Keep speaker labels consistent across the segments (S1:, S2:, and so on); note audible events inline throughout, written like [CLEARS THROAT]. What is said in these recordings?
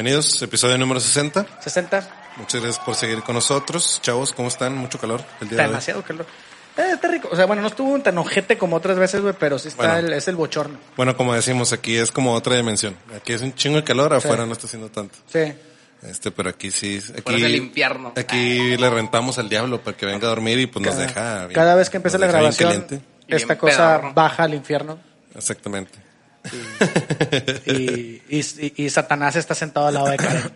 S1: Bienvenidos, episodio número 60.
S2: 60.
S1: Muchas gracias por seguir con nosotros. Chavos, ¿cómo están? Mucho calor el día de hoy.
S2: Demasiado calor. Eh, está rico. O sea, bueno, no estuvo tan ojete como otras veces, güey, pero sí está
S1: Bueno.
S2: el, es el bochorno.
S1: Bueno, como decimos, aquí es como otra dimensión. Aquí es un chingo de calor, afuera no está haciendo tanto.
S2: Sí.
S1: Este, pero aquí sí. Aquí,
S3: del infierno.
S1: Aquí le rentamos al diablo para que venga a dormir y pues nos deja. bien-
S2: Cada vez que empieza la grabación, esta cosa
S3: pedorro.
S2: baja al infierno
S1: Exactamente.
S2: Y, y, y- y Satanás está sentado al lado de Karen.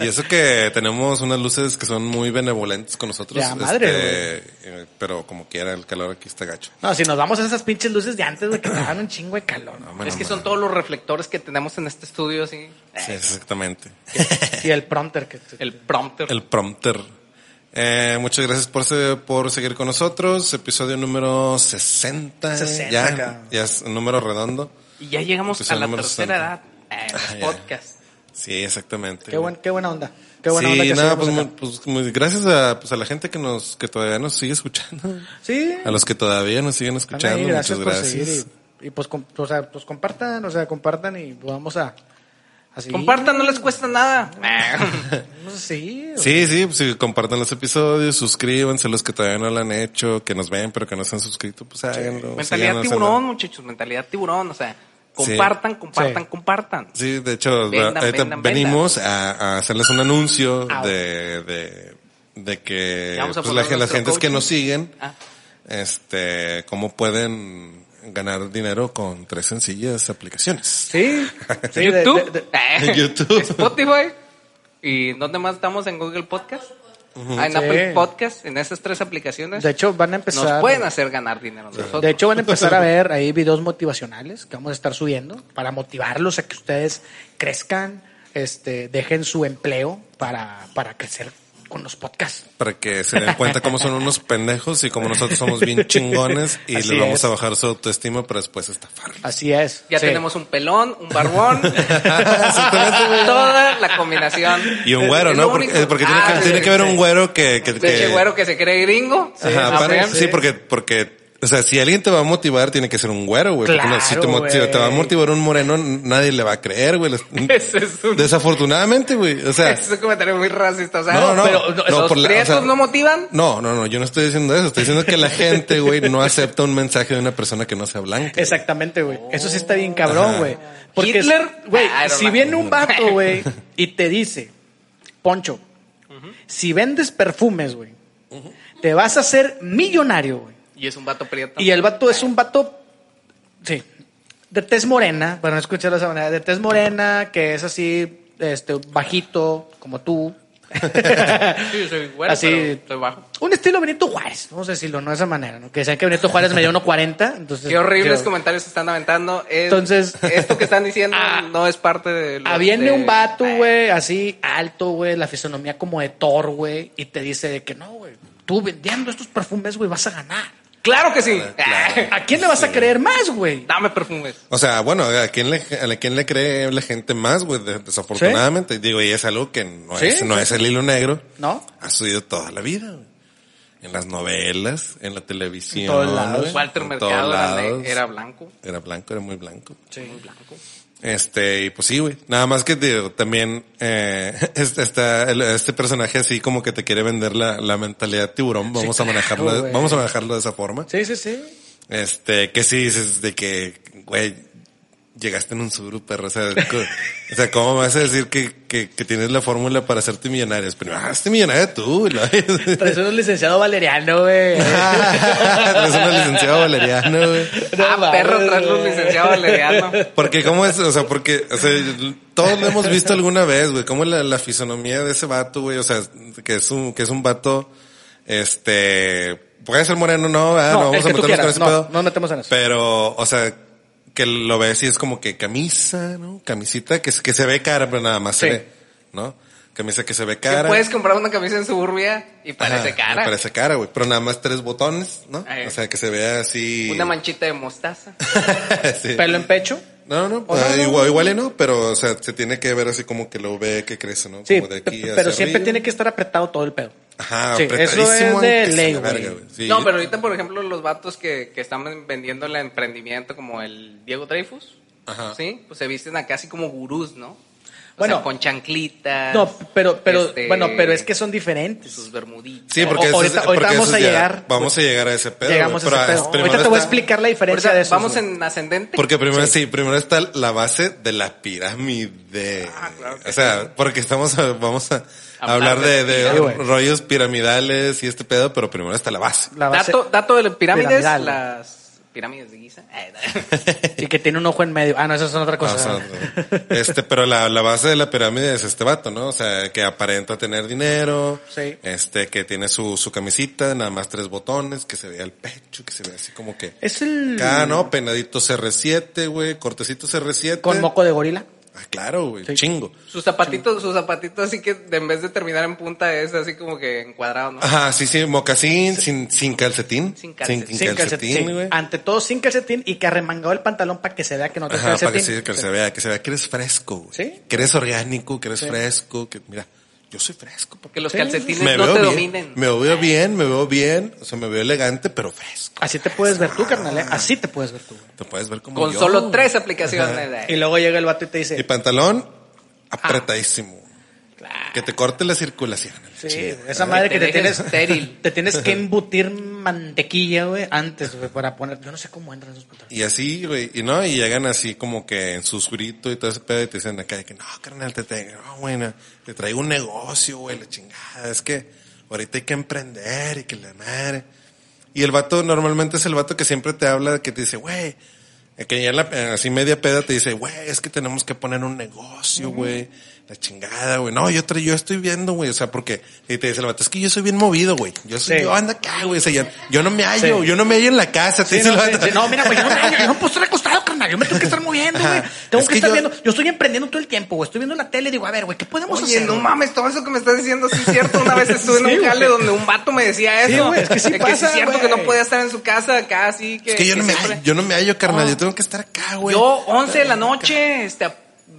S1: Y eso que tenemos unas luces que son muy benevolentes con nosotros.
S2: Ya, madre,
S1: este, eh, pero como quiera, el calor aquí está gacho.
S2: No, si nos vamos a esas pinches luces de antes, güey, que te dan un chingo de calor.
S3: es que
S1: man.
S3: son todos los reflectores que tenemos en este estudio, sí.
S1: Sí, exactamente.
S2: Y el prompter que
S3: El prompter.
S1: El prompter. Eh, muchas gracias por, se- por seguir con nosotros. Episodio número 60.
S2: 60,
S1: ya,
S2: cabrón.
S1: ya es un número redondo.
S3: Y ya llegamos
S1: Episodio
S3: a la tercera
S1: 60.
S3: edad. Eh, los
S1: Ah, ya.
S3: podcasts.
S1: Sí, exactamente.
S2: Qué, buen, qué buena onda. Qué buena
S1: sí,
S2: onda que
S1: nada, pues, pues, muy- gracias a, pues, a la gente que nos, que todavía nos sigue escuchando.
S2: Sí.
S1: A los que todavía nos siguen escuchando,
S2: ahí, gracias
S1: muchas
S2: por
S1: gracias.
S2: seguir. Y, y pues, com- o sea, pues compartan, o sea, compartan y vamos a... Así.
S3: Compartan, no les cuesta nada.
S2: No [LAUGHS] sé, sí.
S1: Sí, sí, pues sí, compartan los episodios, suscríbanse los que todavía no lo han hecho, que nos ven pero que no se han suscrito, pues háganlo.
S3: mentalidad tiburón, muchachos. Mentalidad tiburón. O sea, compartan, compartan,
S2: Sí.
S3: compartan.
S1: Sí, de hecho,
S3: Vendan,
S1: ahorita
S3: vendan,
S1: venimos a, a hacerles un anuncio
S2: Au.
S1: de, de, de que pues, la- las gentes que
S3: coaching.
S1: nos siguen,
S3: Ah.
S1: este, cómo pueden ganar dinero con tres sencillas aplicaciones.
S2: Sí. [LAUGHS] sí,
S3: YouTube.
S2: de- de-
S3: Eh, [LAUGHS]
S1: YouTube.
S3: Spotify. ¿Y dónde más estamos? En Google Podcast. Ah, en
S2: Sí.
S3: Apple Podcast. En esas tres aplicaciones.
S2: de hecho, van a empezar...
S3: nos pueden hacer ganar dinero nosotros.
S2: De hecho, van a empezar a [LAUGHS] ver ahí videos motivacionales que vamos a estar subiendo para motivarlos a que ustedes crezcan, este, dejen su empleo para, para crecer con los podcasts.
S1: Para que se den cuenta cómo son unos pendejos y cómo nosotros somos bien [LAUGHS] chingones y
S2: Así
S1: les vamos
S2: es.
S1: a bajar su autoestima para después estafarlos.
S2: Así es.
S3: Ya
S2: Sí.
S3: tenemos un pelón, un barbón. [LAUGHS] toda la combinación.
S1: Y un güero, ¿no? Porque, porque tiene,
S3: Ah,
S1: que,
S3: sí,
S1: tiene que haber
S3: sí.
S1: un güero que... que, que-
S3: güero que se cree gringo.
S1: Ajá,
S3: Ah,
S1: para-
S3: sí.
S1: sí, porque, porque, o sea, si alguien te va a motivar, tiene que ser un güero, güey. Porque no, si, te, va a motivar un moreno, nadie le va a creer, güey. [LAUGHS]
S3: Es un,
S1: Desafortunadamente, güey. O sea,
S3: es un comentario muy racista. O sea,
S1: No, no,
S3: pero
S1: no,
S3: los
S1: por la- o
S3: prietos
S1: sea-
S3: no motivan.
S1: no, no, no, yo no estoy diciendo eso. Estoy diciendo que la gente, güey, no acepta un mensaje de una persona que no sea blanca.
S2: Exactamente, güey. Eso sí está bien cabrón, güey. Porque,
S3: Hitler,
S2: güey,
S3: ah,
S2: si viene un vato, [LAUGHS] güey, y te dice, Poncho, si vendes perfumes, güey, te vas a hacer millonario, güey.
S3: Y es un vato prieto.
S2: Y el vato es un vato, sí, de tez morena, para no escucharlo de esa manera, de tez morena, que es así, este, bajito, como tú. [LAUGHS]
S3: Sí, soy [LAUGHS] güero,
S2: Así-
S3: pero soy bajo.
S2: Un estilo Benito Juárez, vamos a decirlo, no de esa manera, ¿no? Que decían que Benito Juárez medía 1.40, entonces...
S3: Qué horribles
S2: yo-
S3: comentarios se están aventando. Es-
S2: Entonces-
S3: esto que están diciendo [LAUGHS]
S2: Ah.
S3: no es parte de los
S2: Ah, viene
S3: de-
S2: un vato, güey, así alto, güey, la fisonomía como de Thor, güey, y te dice de que no, güey, tú vendiendo estos perfumes, güey, vas a ganar.
S3: Claro que sí.
S1: Claro. [LAUGHS]
S2: ¿A quién le vas a creer más, güey?
S3: Dame perfumes.
S1: O sea, bueno, ¿a quién le, a quién le cree la gente más, güey? De- Desafortunadamente. Digo, y es algo que no,
S2: Sí,
S1: es, no
S2: sí,
S1: es el hilo negro.
S2: ¿No?
S1: Ha sucedido toda la vida, güey. En las novelas, en la televisión.
S2: En todos lados.
S3: Walter
S1: en
S3: Mercado
S1: todos
S3: era,
S1: lados.
S3: ne- era blanco.
S1: Era blanco, era muy blanco.
S3: Muy blanco.
S1: Este, y pues sí, güey. Nada más que digo, también, eh, [LAUGHS] este, este personaje así como que te quiere vender la, la mentalidad tiburón. Vamos a manejarlo, vamos a manejarlo de esa forma.
S2: Sí, sí, sí.
S1: Este, que sí dices de que, güey, llegaste en un suru, perro. O sea, o sea, ¿cómo vas a decir que, que, que tienes la fórmula para hacerte millonario? Pero, ah, hazte millonario tú, güey. [LAUGHS]
S2: Traes un licenciado valeriano, güey. [LAUGHS]
S1: Eres un licenciado valeriano, güey.
S2: No
S3: ah, perro tras
S2: güey.
S3: los licenciados valeriano.
S1: Porque cómo es, o sea, porque, o sea, todos lo hemos visto alguna vez, güey, cómo la, la fisonomía de ese vato, güey, o sea, que es un, que es un vato, este, puede ser moreno, no, ¿verdad?
S2: No,
S1: no, vamos a meternos con ese
S2: no,
S1: pedo.
S2: no metemos en eso.
S1: Pero, o sea, que lo ves y es como que camisa, ¿no? Camisita que, que se ve cara, pero nada más se ve, ¿no? Camisa que se ve cara.
S3: puedes comprar una camisa en suburbia y parece
S1: Ajá,
S3: cara.
S1: Parece cara, güey. Pero nada más tres botones, ¿no?
S3: Ay.
S1: O sea, que se vea así.
S3: Una manchita de mostaza. [LAUGHS]
S1: Sí.
S2: Pelo en pecho.
S1: No, no,
S2: ¿O no,
S1: ah,
S2: no?
S1: igual, igual y no, pero, o sea, se tiene que ver así como que lo ve que crece, ¿no?
S2: Sí,
S1: como de aquí hacia
S2: pero siempre
S1: arriba.
S2: tiene que estar apretado todo el pedo.
S1: Ajá,
S2: Sí, eso es de ley,
S1: verga, Sí.
S3: No, pero ahorita, por ejemplo, los vatos que, que están vendiendo el emprendimiento como el Diego Dreyfus.
S1: Ajá.
S3: ¿sí? Pues se visten acá así como gurús, ¿no? O
S2: Bueno.
S3: sea, con chanclitas.
S2: No, pero, pero,
S3: este,
S2: bueno, pero es que son diferentes.
S3: Sus bermuditas.
S1: Sí, porque
S2: O- ahorita-
S1: es,
S2: ahorita
S1: porque
S2: vamos a
S1: ya-
S2: llegar,
S1: Vamos
S2: pues,
S1: a llegar a ese pedo.
S2: Llegamos a ese
S1: pero
S2: pedo.
S1: primero
S2: Ahorita te voy a explicar la diferencia
S3: Ahorita
S2: de eso.
S3: Vamos en ascendente.
S1: Porque primero sí. primero está la base de la pirámide.
S3: Ah, claro
S1: o sea, porque estamos a- vamos a
S3: Hablar
S1: hablar de,
S3: de
S1: rollos piramidales y este pedo, pero primero está la base.
S2: La base-
S3: Dato, dato de las pirámides,
S2: Piramidal.
S3: las pirámides de Giza. Eh, [LAUGHS]
S2: y que tiene un ojo en medio. Ah, no, eso es otra cosa.
S1: Este, pero la, la base de la pirámide es este vato, ¿no? O sea, que aparenta tener dinero,
S2: Sí.
S1: este, que tiene su, su camisita, nada más tres botones, que se vea el pecho, que se vea así como que
S2: es el
S1: acá, ¿no? Penadito CR7, güey, cortecito CR7.
S2: con moco de gorila.
S1: Ah, claro, güey,
S2: Sí.
S1: chingo.
S3: Sus zapatitos, sus zapatitos así que de- en vez de terminar en punta es así como que encuadrado, ¿no?
S1: Ajá, sí, sí, mocasín, sin, sin calcetín.
S3: Sin calcetín.
S2: Sin calcetín.
S1: güey.
S2: Ante todo sin calcetín y que arremangado el pantalón para que se vea que no te
S1: Ajá, para que,
S2: calcetín.
S1: sí, que se vea, que se vea que eres fresco, güey.
S2: Sí.
S1: Que eres orgánico, que eres fresco, que, mira, yo soy fresco, papá.
S3: Que los
S2: Sí,
S3: calcetines
S1: Me
S3: no
S1: veo
S3: te
S1: bien,
S3: dominen.
S1: me veo bien, me veo bien, o sea, me veo elegante, pero fresco.
S2: Así te puedes ver tú, carnal. ¿eh? Así te puedes ver tú.
S1: Te puedes ver como
S3: Con
S1: yo.
S3: solo tres aplicaciones.
S2: Y luego llega el vato y te
S1: Y
S2: dice,
S1: pantalón apretadísimo.
S2: Claro.
S1: Que te corte la circulación.
S2: Sí, esa madre que
S3: te
S2: te tienes,
S3: estéril. [LAUGHS]
S2: te tienes que embutir mantequilla, güey, antes, güey, para poner, yo no sé cómo entran esos pantalones.
S1: Y así, güey, y no, y llegan así como que en susurrito y todo ese pedo y te dicen acá de que no, carnal, te, te, no, güey, no, te traigo un negocio, güey, la chingada, es que ahorita hay que emprender y que la madre. Y el vato normalmente es el vato que siempre te habla, que te dice, güey, que ya en la, así media peda te dice, güey, es que tenemos que poner un negocio, güey, la chingada, güey. No, yo, yo estoy viendo, güey, o sea, porque, y te dice el vato, es que yo soy bien movido, güey. Yo soy,
S2: Sí.
S1: yo ando acá, güey, o sea, yo, yo no me hallo,
S2: Sí.
S1: yo no me hallo en la casa, te
S2: Sí,
S1: dice
S2: no,
S1: el vato.
S2: sí, no, mira, güey, yo no, me- yo no puedo estar acostado, carnal. Yo me tengo que estar moviendo, güey. Tengo
S1: Es
S2: que,
S1: que
S2: estar
S1: yo-
S2: viendo. Yo estoy emprendiendo todo el tiempo, güey. Estoy viendo la tele y digo, a ver, güey, ¿qué podemos
S3: Oye,
S2: hacer?
S3: no mames, todo eso que me estás diciendo sí es cierto. Una vez estuve en
S2: Sí,
S3: un jale donde un vato me decía
S2: Sí,
S3: eso.
S2: güey, es que sí pasa,
S3: es cierto que no podía estar en su casa acá, así que...
S1: Es que yo no me hallo, yo no me hallo, carnal,
S3: No.
S1: yo tengo que estar acá, güey.
S3: Yo, 11 de la noche, este,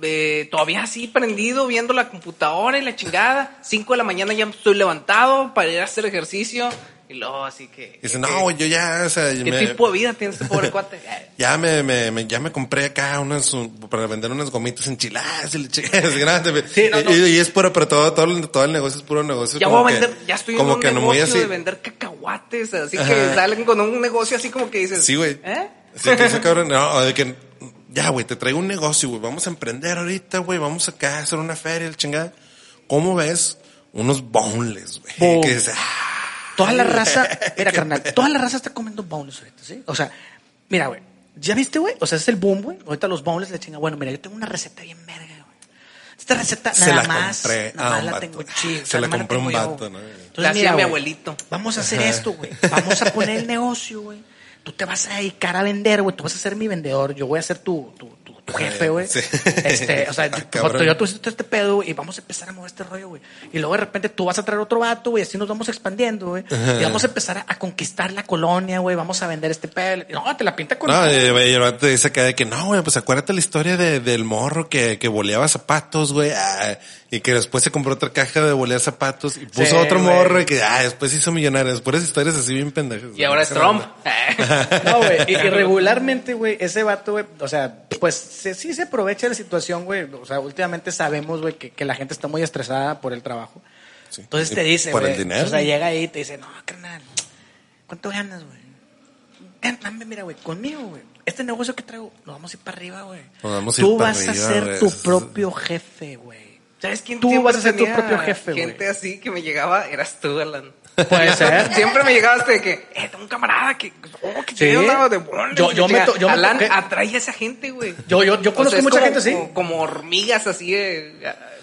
S3: eh, todavía así prendido, viendo la computadora y la chingada. 5 de la mañana ya estoy levantado para ir a hacer ejercicio. Y luego así que...
S1: Dice,
S3: que-
S1: no, yo ya, o sea,
S3: ¿Qué
S1: me-
S3: tipo de vida tiene este pobre cuate? [LAUGHS]
S1: Ya me, me, me- ya me compré acá unas, un- para vender unas gomitas enchiladas y chingada, [LAUGHS] es grande.
S2: Sí, no, no.
S1: Y, y es puro, pero todo, todo, el- todo el negocio es puro negocio.
S3: Ya
S1: como
S3: voy a
S1: que-
S3: vender, ya estoy en un
S1: que no
S3: negocio
S1: así.
S3: de vender cacahuates, así que salen con un negocio así como que dices...
S1: Sí, güey.
S3: ¿Eh?
S1: Sí, que ese cabrón, no, de que, ya, güey, te traigo un negocio, güey, vamos a emprender ahorita, güey, vamos acá a hacer una feria, el chingada. ¿Cómo ves? Unos boneless, güey. Que ah,
S2: Toda la raza, mira, [LAUGHS] carnal, toda la raza está comiendo boneless ahorita, ¿sí? O sea, mira, güey, ¿ya viste, güey? O sea, es el boom, güey. Ahorita los boneless le chingan. Bueno, mira, yo tengo una receta bien verga, güey. Esta receta
S1: Se
S2: nada
S1: la
S2: más,
S1: compré
S2: nada
S1: a
S2: más
S1: un
S2: la
S1: vato.
S2: tengo chida.
S1: Se la compré a un
S2: yo,
S1: vato. ¿no?
S2: Entonces,
S3: La
S2: mira,
S3: mi abuelito.
S2: Vamos a hacer esto, güey. Vamos a poner el negocio, güey. Tú te vas a dedicar a vender, güey. Tú vas a ser mi vendedor. Yo voy a ser tu, tu, tu, tu jefe, güey.
S1: Sí.
S2: Este, o sea, [LAUGHS] yo,
S1: Cabrón.
S2: yo tú hiciste este pedo y vamos a empezar a mover este rollo, güey. Y luego de repente tú vas a traer otro vato, güey, así nos vamos expandiendo, güey. Y vamos a empezar a, a conquistar la colonia, güey. Vamos a vender este pedo. No, te la pinta con...
S1: No, y el te dice acá de que no, güey, pues acuérdate la historia de, del morro que, que boleaba zapatos, güey, ah, y que después se compró otra caja de bolear zapatos y puso
S2: Sí,
S1: otro morro y que, ah, después se hizo millonario. Puras historias así bien pendejas.
S3: Y ahora es Trump. [LAUGHS]
S2: No, güey. Y, y regularmente, güey, ese vato, güey, o sea, pues se- sí se aprovecha de la situación, güey. O sea, últimamente sabemos, güey, que, que la gente está muy estresada por el trabajo.
S1: Sí.
S2: Entonces te dice,
S1: por el
S2: güey.
S1: dinero.
S2: O sea, llega ahí y te dice, no, carnal, ¿cuánto ganas, güey? Dame, Mira, güey, conmigo, güey. Este negocio que traigo, nos vamos a ir para arriba, güey.
S1: Nos vamos a ir
S2: Tú vas a ser tu propio jefe, güey.
S3: ¿Sabes quién
S2: Tú vas a ser tu propio jefe, güey.
S3: Gente así que me llegaba, eras tú, Alan.
S2: Puede ser.
S3: Siempre me llegabas de que, eh, tengo un camarada que, oh, que
S2: Sí.
S3: tiene una de bolas,
S2: Yo- yo me
S3: chinga.
S2: to- yo me
S3: Alan
S2: toqué-
S3: atrae a esa gente, güey.
S2: Yo, yo, yo
S3: O
S2: conozco
S3: sea,
S2: mucha
S3: como-
S2: gente así.
S3: Como, como hormigas así, eh,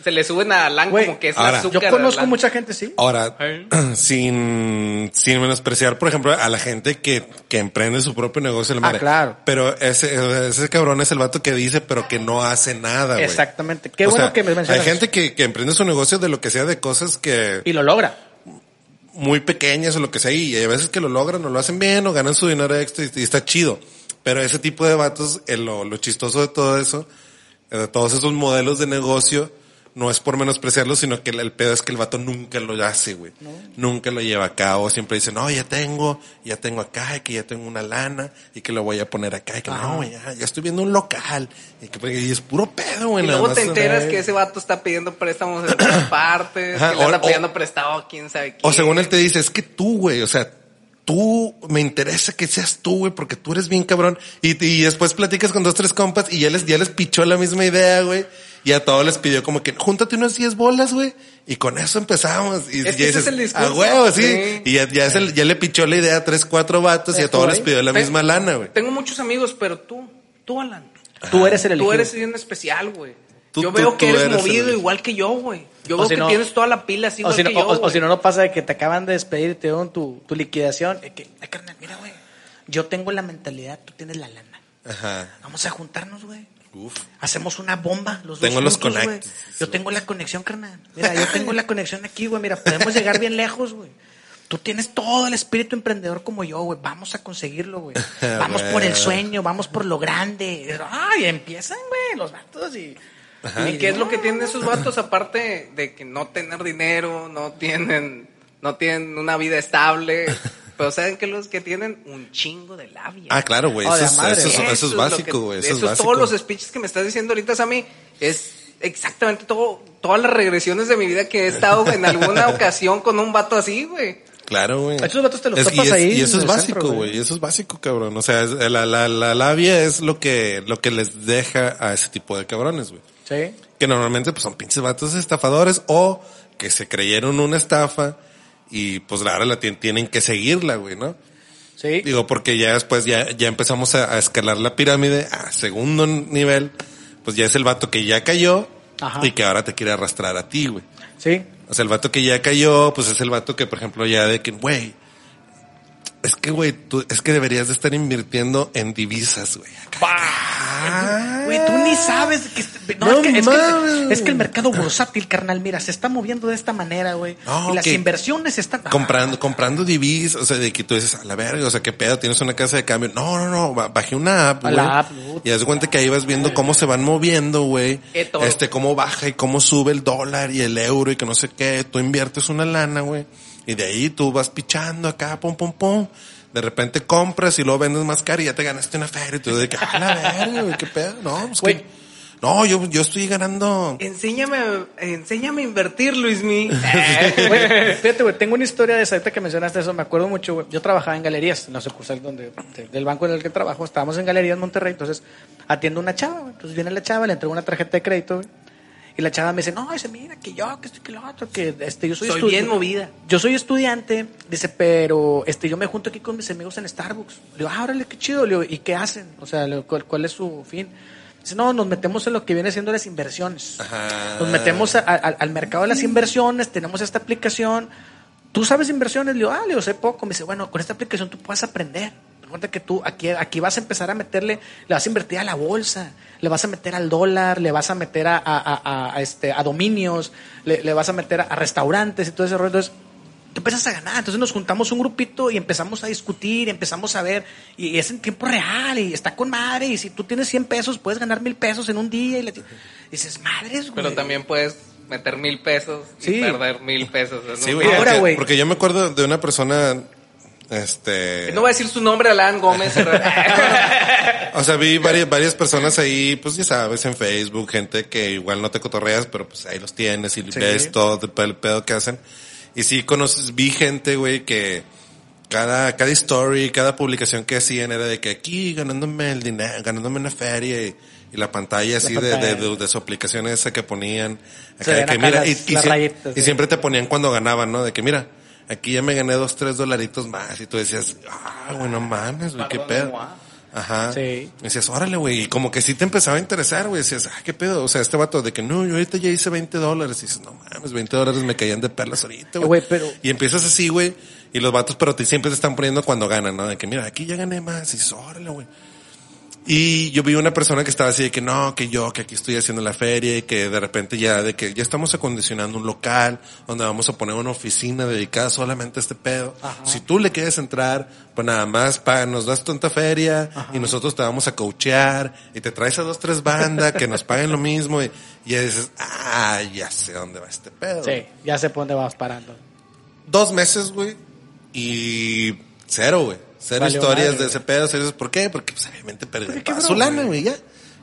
S3: se le suben a Alan
S2: Güey,
S3: como que es
S1: ahora,
S3: el
S2: Yo
S3: azúcar.
S2: conozco mucha gente así.
S1: Ahora, [CLEARS THROAT] sin, sin menospreciar, por ejemplo, a la gente que, que emprende su propio negocio.
S2: Ah,
S1: madre.
S2: claro.
S1: Pero ese, ese cabrón es el vato que dice, pero que no hace nada, güey.
S2: Exactamente. Qué
S1: O
S2: bueno
S1: sea,
S2: que me mencionas.
S1: Hay gente que, que emprende su negocio de lo que sea, de cosas que
S2: Y lo logra.
S1: muy pequeñas o lo que sea, y hay veces que lo logran o lo hacen bien o ganan su dinero extra y, y está chido. Pero ese tipo de vatos, lo, lo chistoso de todo eso, eh, de todos esos modelos de negocio, no es por menospreciarlo, sino que el, pedo es que el vato nunca lo hace, güey. Nunca lo lleva a cabo. Siempre dice, no, ya tengo, ya tengo acá, y que ya tengo una lana, y que lo voy a poner acá, y que no, ya, ya estoy viendo un local. Y que y es puro pedo, güey.
S3: Y luego te enteras que ese vato está pidiendo préstamos en otras [COUGHS] partes,
S1: Ajá,
S3: que le
S1: o-
S3: anda
S1: o-
S3: pidiendo prestado quién sabe quién.
S1: O según él te dice, es que tú, güey, o sea, tú, me interesa que seas tú, güey, porque tú eres bien cabrón. Y, y después platicas con dos, tres compas y ya les, ya les pichó la misma idea, güey. Y a todos les pidió como que, júntate unas 10 bolas, güey. Y con eso empezamos. Y
S3: Es que
S1: ya
S3: ese es el discurso.
S1: A huevo, sí.
S3: Sí.
S1: Y ya, ya, es el- ya le pichó la idea a tres, cuatro vatos y a todos les pidió la misma lana, güey.
S3: Tengo muchos amigos, pero tú, tú, Alan.
S2: Tú eres el elegido.
S3: Tú eres bien especial, güey.
S1: Tú-
S3: Yo veo
S1: tú
S3: que eres, movido igual que yo, güey. Yo
S2: O
S3: veo
S2: si
S3: que
S2: no-
S3: tienes toda la pila así
S2: O
S3: igual
S2: si, no,
S3: que yo,
S2: o- si no, no pasa de que te acaban de despedir y te dieron tu, tu liquidación. eh, que, ay, carnal, mira, güey. Yo tengo la mentalidad, tú tienes la lana.
S1: Ajá.
S2: Vamos a juntarnos, güey.
S1: Uf.
S2: Hacemos una bomba, los
S1: Tengo
S2: dos
S1: los
S2: juntos, güey.
S1: connects.
S2: Yo tengo la conexión, carnal. Mira, yo tengo la conexión aquí, güey. Mira, podemos llegar bien lejos, güey. Tú tienes todo el espíritu emprendedor como yo, güey. Vamos a conseguirlo, güey. [LAUGHS] Vamos por el sueño, vamos por lo grande. Ay, empiezan, güey, los vatos y...
S3: ¿Y qué es lo que tienen esos vatos aparte de que no tener dinero, no tienen, no tienen una vida estable? [LAUGHS] Pero saben que los que tienen un chingo de labia.
S1: Ah, claro, güey.
S2: Oh,
S1: Eso, eso es-
S3: Eso
S1: eso es básico, güey. Eso es
S3: Eso es
S1: básico.
S3: todos los speeches que me estás diciendo ahorita, Sammy. Es exactamente todo, todas las regresiones de mi vida que he estado en alguna [LAUGHS] ocasión con un vato así, güey.
S1: Claro, güey.
S2: Esos vatos te los
S1: Es-
S2: topas
S1: y es-
S2: ahí
S1: Y eso es básico, güey.
S2: güey.
S1: Eso es básico, cabrón. O sea, es- la, la, la labia es lo que, lo que les deja a ese tipo de cabrones, güey.
S2: Sí.
S1: Que normalmente pues son pinches vatos estafadores o que se creyeron una estafa y pues ahora la tien- tienen que seguirla, güey, ¿no?
S2: Sí.
S1: Digo, porque ya después ya, ya empezamos a, a escalar la pirámide a segundo nivel, pues ya es el vato que ya cayó
S2: Ajá.
S1: y que ahora te quiere arrastrar a ti, güey.
S2: Sí.
S1: O sea, el vato que ya cayó, pues es el vato que, por ejemplo, ya de que, güey, es que, güey, tú, es que deberías de estar invirtiendo en divisas, güey. Ah.
S2: Güey, tú ni sabes que... No,
S1: No
S2: es, que, es, que, es que el mercado bursátil, carnal, mira, se está moviendo de esta manera, güey.
S1: No,
S2: y las inversiones están...
S1: Comprando, comprando divisas, o sea, de que tú dices, a la verga, o sea, qué pedo, tienes una casa de cambio. No, no, no, ba- bajé una app,
S2: A
S1: güey.
S2: la app.
S1: Y haz cuenta que ahí vas viendo cómo se van moviendo, güey.
S3: Eh, todo.
S1: Este, cómo baja y cómo sube el dólar y el euro y que no sé qué. Tú inviertes una lana, güey. Y de ahí tú vas pichando acá, pum, pum, pum. De repente compras y luego vendes más caro y ya te ganaste una feria. Y tú de que, a la verga, güey, qué pedo. No, pues
S2: Güey.
S1: que, no, yo, yo estoy ganando.
S3: Enséñame, enséñame a invertir, Luismi. [LAUGHS]
S2: Güey, fíjate, güey, tengo una historia de esa ahorita que mencionaste eso, me acuerdo mucho, güey. Yo trabajaba en galerías, en la sucursal donde, de- del banco en el que trabajo, estábamos en galerías en Monterrey, entonces atiendo a una chava, güey. Entonces viene la chava, le entrego una tarjeta de crédito, güey. Y la chava me dice, no, dice, mira, que yo, que esto, que lo otro, que este, yo soy
S3: Soy bien movida.
S2: Yo soy estudiante, dice, pero este, yo me junto aquí con mis amigos en Starbucks. Le digo, ah, órale, qué chido. Le digo, ¿y qué hacen? O sea, digo, ¿cuál, cuál es su fin? Dice, no, nos metemos en lo que viene siendo las inversiones.
S1: Ajá.
S2: Nos metemos a- a- al mercado de las inversiones, tenemos esta aplicación. ¿Tú sabes inversiones? Le digo, ah, le digo, sé poco. Me dice, bueno, con esta aplicación tú puedes aprender. Recuerda que tú aquí, aquí vas a empezar a meterle, le vas a invertir a la bolsa, le vas a meter al dólar, le vas a meter a, a- a- a, este, a dominios, le, le vas a meter a, a restaurantes y todo ese rollo. Entonces, tú empiezas a ganar. Entonces nos juntamos un grupito y empezamos a discutir, y empezamos a ver, y es en tiempo real, y está con madre, y si tú tienes 100 pesos, puedes ganar mil pesos en un día, y le dices, madres, güey.
S3: Pero también puedes meter mil pesos y perder mil pesos.
S1: Sí,
S3: un
S1: güey.
S3: día.
S2: Ahora,
S1: porque-
S2: güey.
S1: Porque yo me acuerdo de una persona, este...
S3: No voy a decir su nombre, Alan Gómez. [LAUGHS]
S1: O sea, vi varias, varias personas ahí, pues ya sabes, en Facebook, gente que igual no te cotorreas, pero pues ahí los tienes y
S2: Sí.
S1: ves todo el pe- el pedo que hacen. Y sí conoces, vi gente, güey, que cada, cada story, cada publicación que hacían era de que aquí ganándome el dinero, ganándome una feria y, y la pantalla así de,
S2: pantalla.
S1: de, de- de su aplicación esa que ponían. Acá, de que mira,
S2: las-
S1: y, y
S2: las rayitas,
S1: y
S2: sí.
S1: siempre te ponían cuando ganaban, ¿no? De que mira, aquí ya me gané dos, tres dolaritos más y tú decías, ah, güey, no mames, güey, qué
S3: ¿Para dónde
S1: pedo.
S3: va?
S1: Ajá.
S2: Sí.
S1: Y decías, órale, güey. Y como que sí te empezaba a interesar, güey. Decías, ah, qué pedo. O sea, este vato de que no, yo ahorita ya hice 20 dólares. Y dices, no mames, 20 dólares me caían de perlas ahorita, güey.
S2: Güey, pero-
S1: Y empiezas así, güey. Y los vatos, pero te, siempre te están poniendo cuando ganan, ¿no? De que mira, aquí ya gané más. Y dices, órale, güey. Y yo vi una persona que estaba así de que no, que yo, que aquí estoy haciendo la feria y que de repente ya, de que ya estamos acondicionando un local donde vamos a poner una oficina dedicada solamente a este pedo. Si tú le quieres entrar, pues nada más pa, nos das tanta feria y nosotros te vamos a coachear y te traes a dos, tres bandas que nos paguen lo mismo y, y ya dices, ah, ya sé dónde va este pedo.
S2: Sí, ya sé por dónde vas parando.
S1: Dos meses, güey, y cero, güey. Cero
S2: Valió
S1: historias
S2: madre,
S1: de ese pedo. cero- ¿Por qué? Porque pues, obviamente perdieron
S2: Porque
S1: toda su lana,
S2: güey.
S1: ya.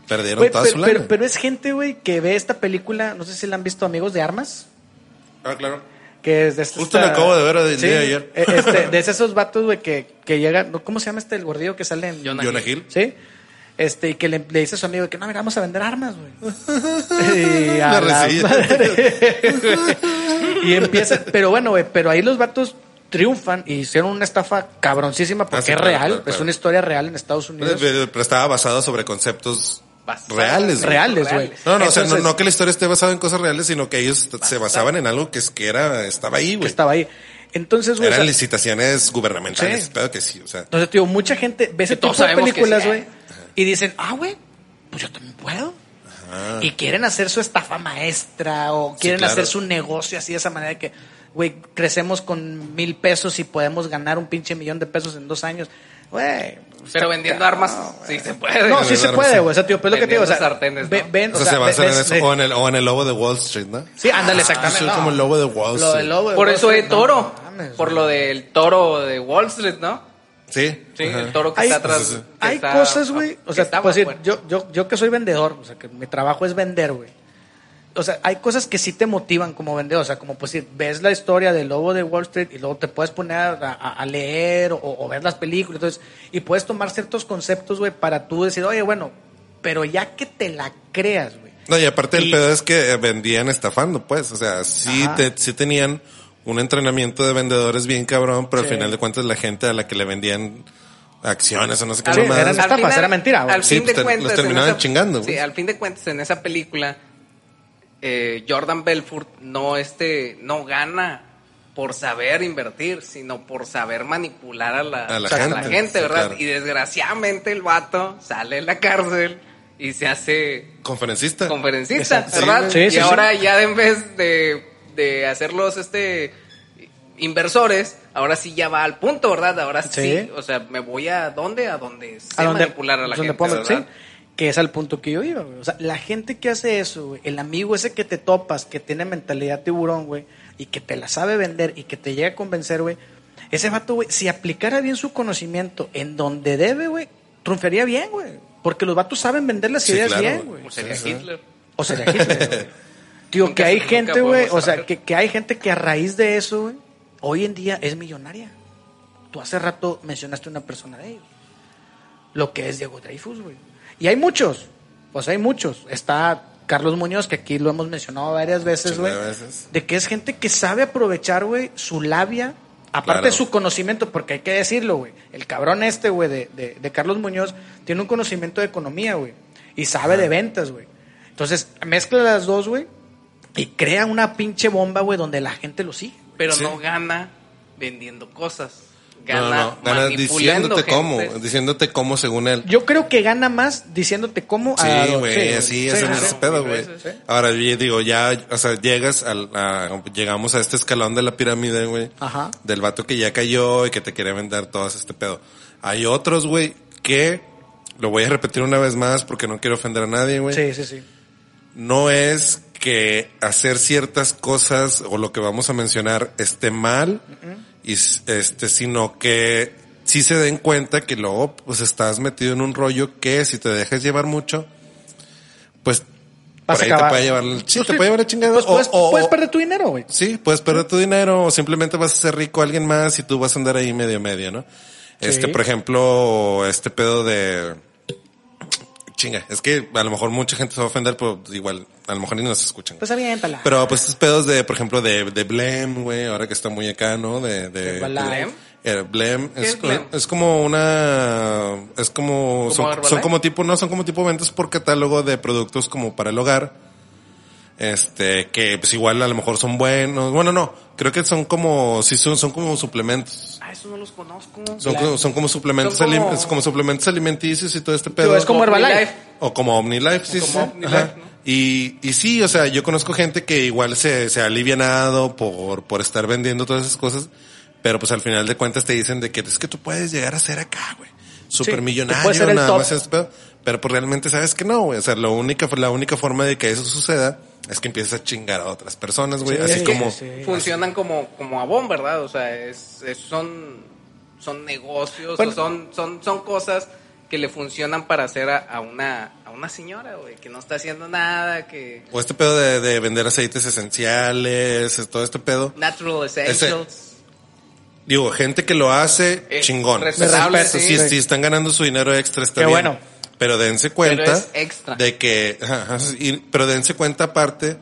S1: Perdieron
S2: Güey,
S1: toda
S2: pero,
S1: su lana.
S2: pero, pero es gente, güey, que ve esta película, no sé si la han visto amigos de armas.
S1: Ah, claro.
S2: Que es de esta-
S1: Justo la acabo de ver el
S2: Sí,
S1: día de ayer.
S2: eh, Este, de [LAUGHS] esos vatos, güey, que, que llegan. ¿cómo se llama este el gordillo que sale en
S3: Jonah
S1: Jonah Hill.
S2: ¿Sí? Este, y que le, le dice a su amigo que no, mira, vamos a vender armas, güey. [LAUGHS] y, [LAUGHS] y empieza, pero bueno, güey, pero ahí los vatos triunfan y hicieron una estafa cabroncísima porque
S1: Ah, sí,
S2: es
S1: claro,
S2: real,
S1: claro,
S2: es una historia real en Estados
S1: Pero,
S2: Unidos.
S1: pero- pero estaba basado sobre conceptos
S3: Basado
S1: reales. güey.
S2: Reales, güey.
S1: No, no, o sea, no, no que la historia esté basada en cosas reales, sino que ellos se basaban en algo que, es, que era, estaba ahí,
S2: que
S1: güey.
S2: estaba ahí. Entonces, güey, o
S1: Eran
S2: sea,
S1: licitaciones gubernamentales,
S2: Sí.
S1: claro que sí, o sea.
S2: entonces, tío, mucha gente ve ese tipo de películas,
S3: sí,
S2: güey,
S3: ¿eh?
S2: y dicen, ah, güey, pues yo también puedo. Y quieren hacer su estafa maestra o
S1: Sí,
S2: quieren
S1: claro.
S2: hacer su negocio así de esa manera de que, güey, crecemos con mil pesos y podemos ganar un pinche millón de pesos en dos años. Güey.
S3: Pero vendiendo armas,
S2: güey.
S3: sí se puede.
S2: No, sí se puede, güey. O sea, tío, pero es lo que te digo, o sea, ven,
S1: O sea, se basan en
S2: ves-
S1: eso, o en, el, o en el lobo de Wall Street, ¿no?
S2: Sí, ándale, exactamente.
S1: Soy
S2: no.
S1: como el lobo de Wall
S2: Lo
S1: Street.
S2: del lobo de
S3: Por
S2: Wall
S3: eso de
S2: Street, no
S3: toro.
S2: mames,
S3: por lo del toro de Wall Street, ¿no?
S1: Sí.
S3: Sí,
S1: Ajá.
S3: el toro que
S2: Hay,
S3: está atrás.
S1: sí, sí.
S3: que
S2: hay
S3: está-
S2: cosas, güey. O sea, pues, decir, yo, yo, yo que soy vendedor, o sea, que mi trabajo es vender, güey. O sea, hay cosas que sí te motivan como vendedor. O sea, como pues decir, ves la historia del lobo de Wall Street y luego te puedes poner a, leer o, o ver las películas. Entonces, y puedes tomar ciertos conceptos, güey, para tú decir, oye, bueno, pero ya que te la creas, güey.
S1: No, y aparte el
S2: Y-
S1: pedo es que eh, vendían estafando, pues. O sea, sí, te- sí tenían un entrenamiento de vendedores bien cabrón, pero
S2: Sí.
S1: al final de cuentas la gente a la que le vendían acciones o no sé qué
S2: eran estafas, era mentira, güey.
S3: Al
S1: Sí,
S3: fin
S1: pues,
S3: de
S1: te-
S3: cuentas,
S1: los terminaban
S3: esa-
S1: chingando.
S3: Sí, al fin de cuentas, en esa película, eh, Jordan Belfort no, este, no gana por saber invertir, sino por saber manipular a la,
S1: A la
S3: a
S1: gente, sí,
S3: ¿verdad?
S1: claro.
S3: Y desgraciadamente el vato sale de la cárcel y se hace
S1: Conferencista.
S3: conferencista,
S1: Exacto.
S3: ¿verdad?
S2: Sí,
S3: y
S2: sí,
S3: ahora ya en vez de, de hacerlos este inversores, ahora sí ya va al punto, ¿verdad? Ahora sí,
S2: Sí.
S3: o sea, me voy a dónde, a donde sé
S2: a donde,
S3: manipular a la gente,
S2: puedo-
S3: ¿verdad?
S2: sí, que es al punto que yo iba, güey. O sea, la gente que hace eso, güey, el amigo ese que te topas, que tiene mentalidad tiburón, güey, y que te la sabe vender y que te llega a convencer, güey, ese vato, güey, si aplicara bien su conocimiento en donde debe, güey, triunfaría bien, güey. Porque los vatos saben vender las
S1: Sí,
S2: ideas
S1: claro,
S2: bien,
S1: güey.
S3: O sería. Hitler.
S2: O sería Hitler, güey. [LAUGHS] Tío,
S3: Nunca
S2: que hay
S3: se-
S2: gente, güey, o sea, que, que hay gente que a raíz de eso, güey, hoy en día es millonaria. Tú hace rato mencionaste una persona de ellos. Lo que es Diego Dreyfus, güey. Y hay muchos, pues hay muchos. Está Carlos Muñoz, que aquí lo hemos mencionado varias veces, güey. De que es gente que sabe aprovechar, güey, su labia, aparte
S1: Claro.
S2: de su conocimiento, porque hay que decirlo, güey. El cabrón este, güey, de, de- de Carlos Muñoz, tiene un conocimiento de economía, güey. Y sabe de ventas, güey. Entonces, mezcla las dos, güey. Y crea una pinche bomba, güey, donde la gente lo sigue.
S3: Pero
S1: Sí.
S3: no gana vendiendo cosas.
S1: No,
S3: Gana,
S1: no, gana diciéndote
S3: gente.
S1: cómo, diciéndote cómo según él.
S2: Yo creo que gana más diciéndote cómo. a
S1: Sí, güey, así es
S2: sí,
S1: en
S2: sí,
S1: ese pedo, güey.
S2: sí.
S1: Ahora, yo digo, ya, o sea, llegas al, a- llegamos a este escalón de la pirámide, güey.
S2: Ajá.
S1: Del vato que ya cayó y que te quiere vender todo este pedo. Hay otros, güey, que, lo voy a repetir una vez más porque no quiero ofender a nadie, güey.
S2: Sí, sí, sí.
S1: No es que hacer ciertas cosas o lo que vamos a mencionar esté mal, y, este, sino que sí se den cuenta que luego pues estás metido en un rollo que si te dejas llevar mucho, pues
S2: Vas
S1: por ahí te puede llevar, el- sí,
S2: Pues
S1: te
S2: sí,
S1: puede llevar la chingada.
S2: Pues
S1: o-
S2: puedes,
S1: o-
S2: puedes perder tu dinero, güey.
S1: Sí, puedes perder tu dinero o simplemente vas a ser rico a alguien más y tú vas a andar ahí medio medio, ¿no? Este, por ejemplo, este pedo de chinga, es que a lo mejor mucha gente se va a ofender, pero igual, a lo mejor ni nos escuchan.
S2: Pues aviéntala.
S1: Pero pues estos pedos de, por ejemplo, de, de Blem, güey, ahora que está muy acá, ¿no? De, de.
S3: Blem.
S1: Eh, Blem
S3: ¿Qué
S1: es,
S3: es Blem?
S1: es como una, es como,
S3: ¿Como
S1: son, son como tipo, no, son como tipo ventas por catálogo de productos como para el hogar. Este, que pues igual a lo mejor son buenos. Bueno, no, creo que son como, sí son, son como suplementos.
S3: Ah, eso no los conozco.
S1: Son, como, son como suplementos,
S3: Son como-
S1: alim- como suplementos alimenticios y todo este pedo.
S2: es como Herbalife.
S1: O como OmniLife, sí,
S3: como
S1: sí.
S3: OmniLife. ¿no?
S1: Y, y sí, o sea, yo conozco gente que igual se, se ha alivianado por, por estar vendiendo todas esas cosas, pero pues al final de cuentas te dicen de que es que tú puedes llegar a ser acá, güey.
S2: Ser el
S1: nada
S2: top.
S1: más este pedo. Pero pues realmente sabes que no, güey. O sea, la única, la única forma de que eso suceda es que empieces a chingar a otras personas, güey.
S2: Sí,
S1: Así como,
S2: sí.
S3: funcionan como como abón, ¿verdad? O sea, es, es- son son negocios
S2: Bueno.
S3: o son son son cosas que le funcionan para hacer a, a una a una señora, güey, que no está haciendo nada, que
S1: o este pedo de, de vender aceites esenciales, es todo este pedo.
S3: natural essentials.
S1: Digo, gente que lo hace,
S3: Eh,
S1: chingón.
S3: respetable,
S2: respeto,
S3: sí.
S1: Si, si están ganando su dinero extra, está
S2: Qué
S1: bien.
S2: bueno.
S1: Pero dense cuenta
S3: es extra.
S1: de que, sí, pero dense cuenta aparte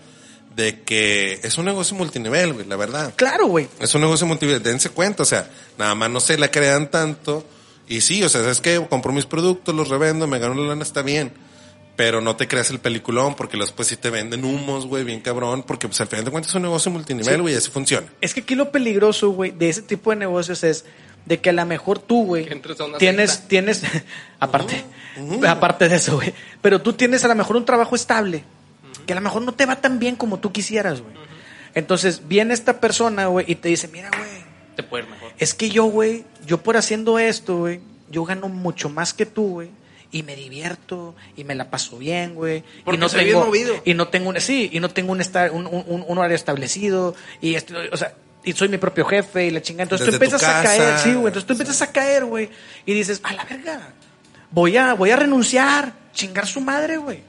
S1: de que es un negocio multinivel, güey, la verdad.
S2: Claro, güey.
S1: Es un negocio multinivel, dense cuenta, o sea, nada más no se la crean tanto. Y sí, o sea, es que compro mis productos, los revendo, me gano la lana, está bien. Pero no te creas el peliculón, porque los pues sí te venden humos, güey, bien cabrón, porque pues al final de cuentas es un negocio multinivel, güey, y así funciona.
S2: Es que aquí lo peligroso, güey, de ese tipo de negocios es de que a lo mejor tú, güey, tienes,
S3: secta.
S2: tienes, [LAUGHS] aparte, aparte de eso, güey, pero tú tienes a lo mejor un trabajo estable, que a lo mejor no te va tan bien como tú quisieras, güey. Entonces viene esta persona, güey, y te dice, mira, güey,
S3: Te puede ir mejor.
S2: es que yo, güey, yo por haciendo esto, güey, yo gano mucho más que tú, güey. Y me divierto, y me la paso bien, güey. Y no
S3: soy bien
S2: tengo,
S3: movido.
S2: y no tengo un, sí, y no tengo un, un, un- un horario establecido, y esto, o sea, y soy mi propio jefe, y la chingada. Entonces
S1: Desde
S2: tú empiezas a caer, sí, güey. Entonces tú empiezas a caer, güey. Y dices, a la verga, voy a, voy a renunciar, chingar su madre, güey.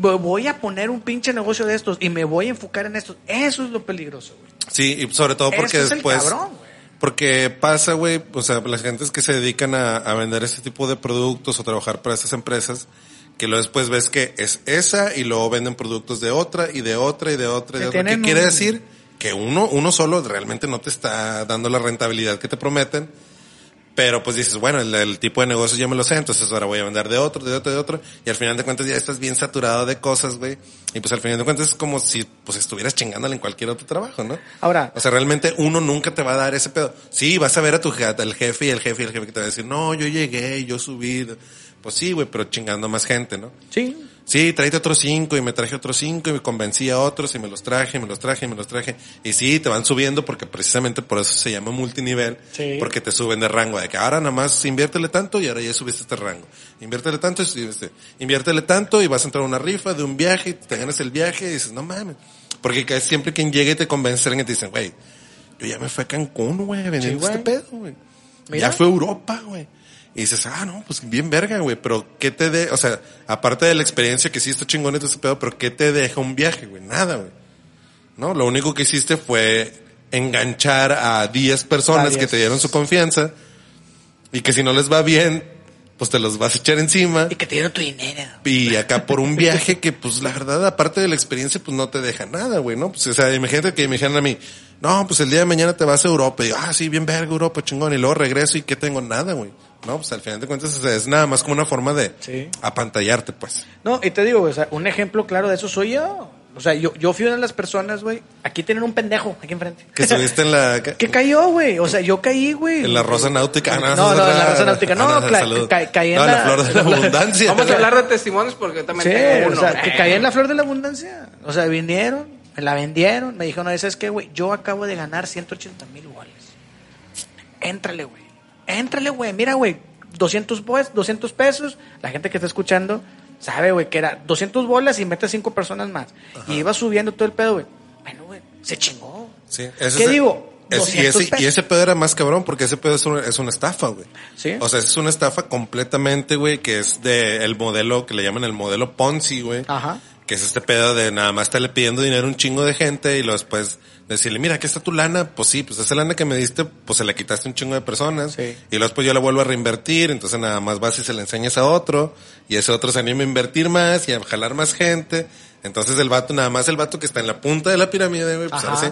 S2: Vo- Voy a poner un pinche negocio de estos y me voy a enfocar en estos. Eso es lo peligroso, güey.
S1: Sí, y sobre todo porque
S2: Ese es el
S1: después.
S2: cabrón, güey.
S1: porque pasa, güey, o sea, las gentes que se dedican a, a vender ese tipo de productos o trabajar para esas empresas, que luego después ves que es esa y luego venden productos de otra y de otra y de otra y de otra. ¿Qué quiere decir? Que uno, uno solo realmente no te está dando la rentabilidad que te prometen. Pero pues dices, bueno, el, el tipo de negocio ya me lo sé, entonces ahora voy a vender de otro, de otro, de otro. Y al final de cuentas ya estás bien saturado de cosas, güey. Y pues al final de cuentas es como si pues estuvieras chingándole en cualquier otro trabajo, ¿no?
S2: Ahora,
S1: O sea, realmente uno nunca te va a dar ese pedo. Sí, vas a ver a tu al jefe y el jefe y el jefe que te va a decir, no, yo llegué, yo subí. Pues sí, güey, pero chingando a más gente, ¿no?
S2: sí,
S1: Sí, tráete otros cinco y me traje otros cinco y me convencí a otros y me los traje, y me los traje, y me los traje. Y sí, te van subiendo porque precisamente por eso se llama multinivel.
S2: Sí.
S1: Porque te suben de rango. De que ahora nada más inviértele tanto y ahora ya subiste este rango. Inviértele tanto y subiste. Inviértele tanto y vas a entrar a una rifa de un viaje y te ganas el viaje y dices, no mames. Porque siempre quien llegue y te convence alguien te dicen, güey, yo ya me fui a Cancún, güey, vendiendo
S2: Sí,
S1: este pedo, güey. Ya fue a Europa, güey. Y dices, ah, no, pues bien verga, güey, pero ¿qué te de, o sea, aparte de la experiencia que sí está chingón y todo ese pedo, pero ¿qué te deja un viaje, güey? Nada, güey. No, lo único que hiciste fue enganchar a 10 personas que
S2: 10.
S1: te dieron su confianza y que si no les va bien, pues te los vas a echar encima.
S2: y que te dieron tu dinero.
S1: Y acá por un viaje que, pues, la verdad, aparte de la experiencia, pues no te deja nada, güey, ¿no? Pues, o sea, imagínate que me dijeran a mí, no, pues el día de mañana te vas a Europa. Y yo, ah, sí, bien verga, Europa, chingón. Y luego regreso y ¿qué tengo? Nada, güey. No, pues al final de cuentas o sea, es nada más como una forma de
S2: Sí.
S1: apantallarte, pues.
S2: No, y te digo, o sea, un ejemplo claro de eso soy yo. O sea, yo, yo fui una de las personas, güey. Aquí tienen un pendejo, aquí enfrente.
S1: Que estuviste en la, [LAUGHS]
S2: que cayó, güey. O sea, yo caí, güey.
S1: en la rosa náutica. Ah,
S2: No, no, en la rosa náutica. No,
S1: Ah,
S2: ca- caí en
S1: No,
S2: la-
S1: flor de la [LAUGHS] abundancia.
S3: Vamos a hablar de [LAUGHS] testimonios porque también
S2: Sí,
S3: tengo
S2: o
S3: uno.
S2: sea, que
S3: Eh,
S2: caí en la flor de la abundancia. O sea, vinieron, me la vendieron, me dijeron, ¿sabes qué, güey? Yo acabo de ganar 180 mil goles. Éntrale, güey. Éntrale, güey. Mira, güey, 200, pues, 200 pesos. La gente que está escuchando sabe, güey, que era 200 bolas y mete 5 personas más. Y iba subiendo todo el pedo, güey. Bueno, güey, se chingó.
S1: Sí,
S2: ¿Qué
S1: es-
S2: digo?
S1: es- y,
S2: 200
S1: ese, y
S2: pesos.
S1: ese pedo era más cabrón porque ese pedo es una, es una estafa, güey.
S2: Sí.
S1: O sea, es una estafa completamente, güey, que es de el modelo que le llaman el modelo Ponzi, güey.
S2: Ajá.
S1: Que es este pedo de nada más estarle pidiendo dinero a un chingo de gente y luego después decirle, mira, aquí está tu lana. Pues sí, pues esa lana que me diste, pues se la quitaste a un chingo de personas.
S2: Sí.
S1: Y luego después yo la vuelvo a reinvertir, entonces nada más vas y se la enseñas a otro. Y ese otro se anima a invertir más y a jalar más gente. Entonces el vato, nada más el vato que está en la punta de la pirámide, pues ahora sí,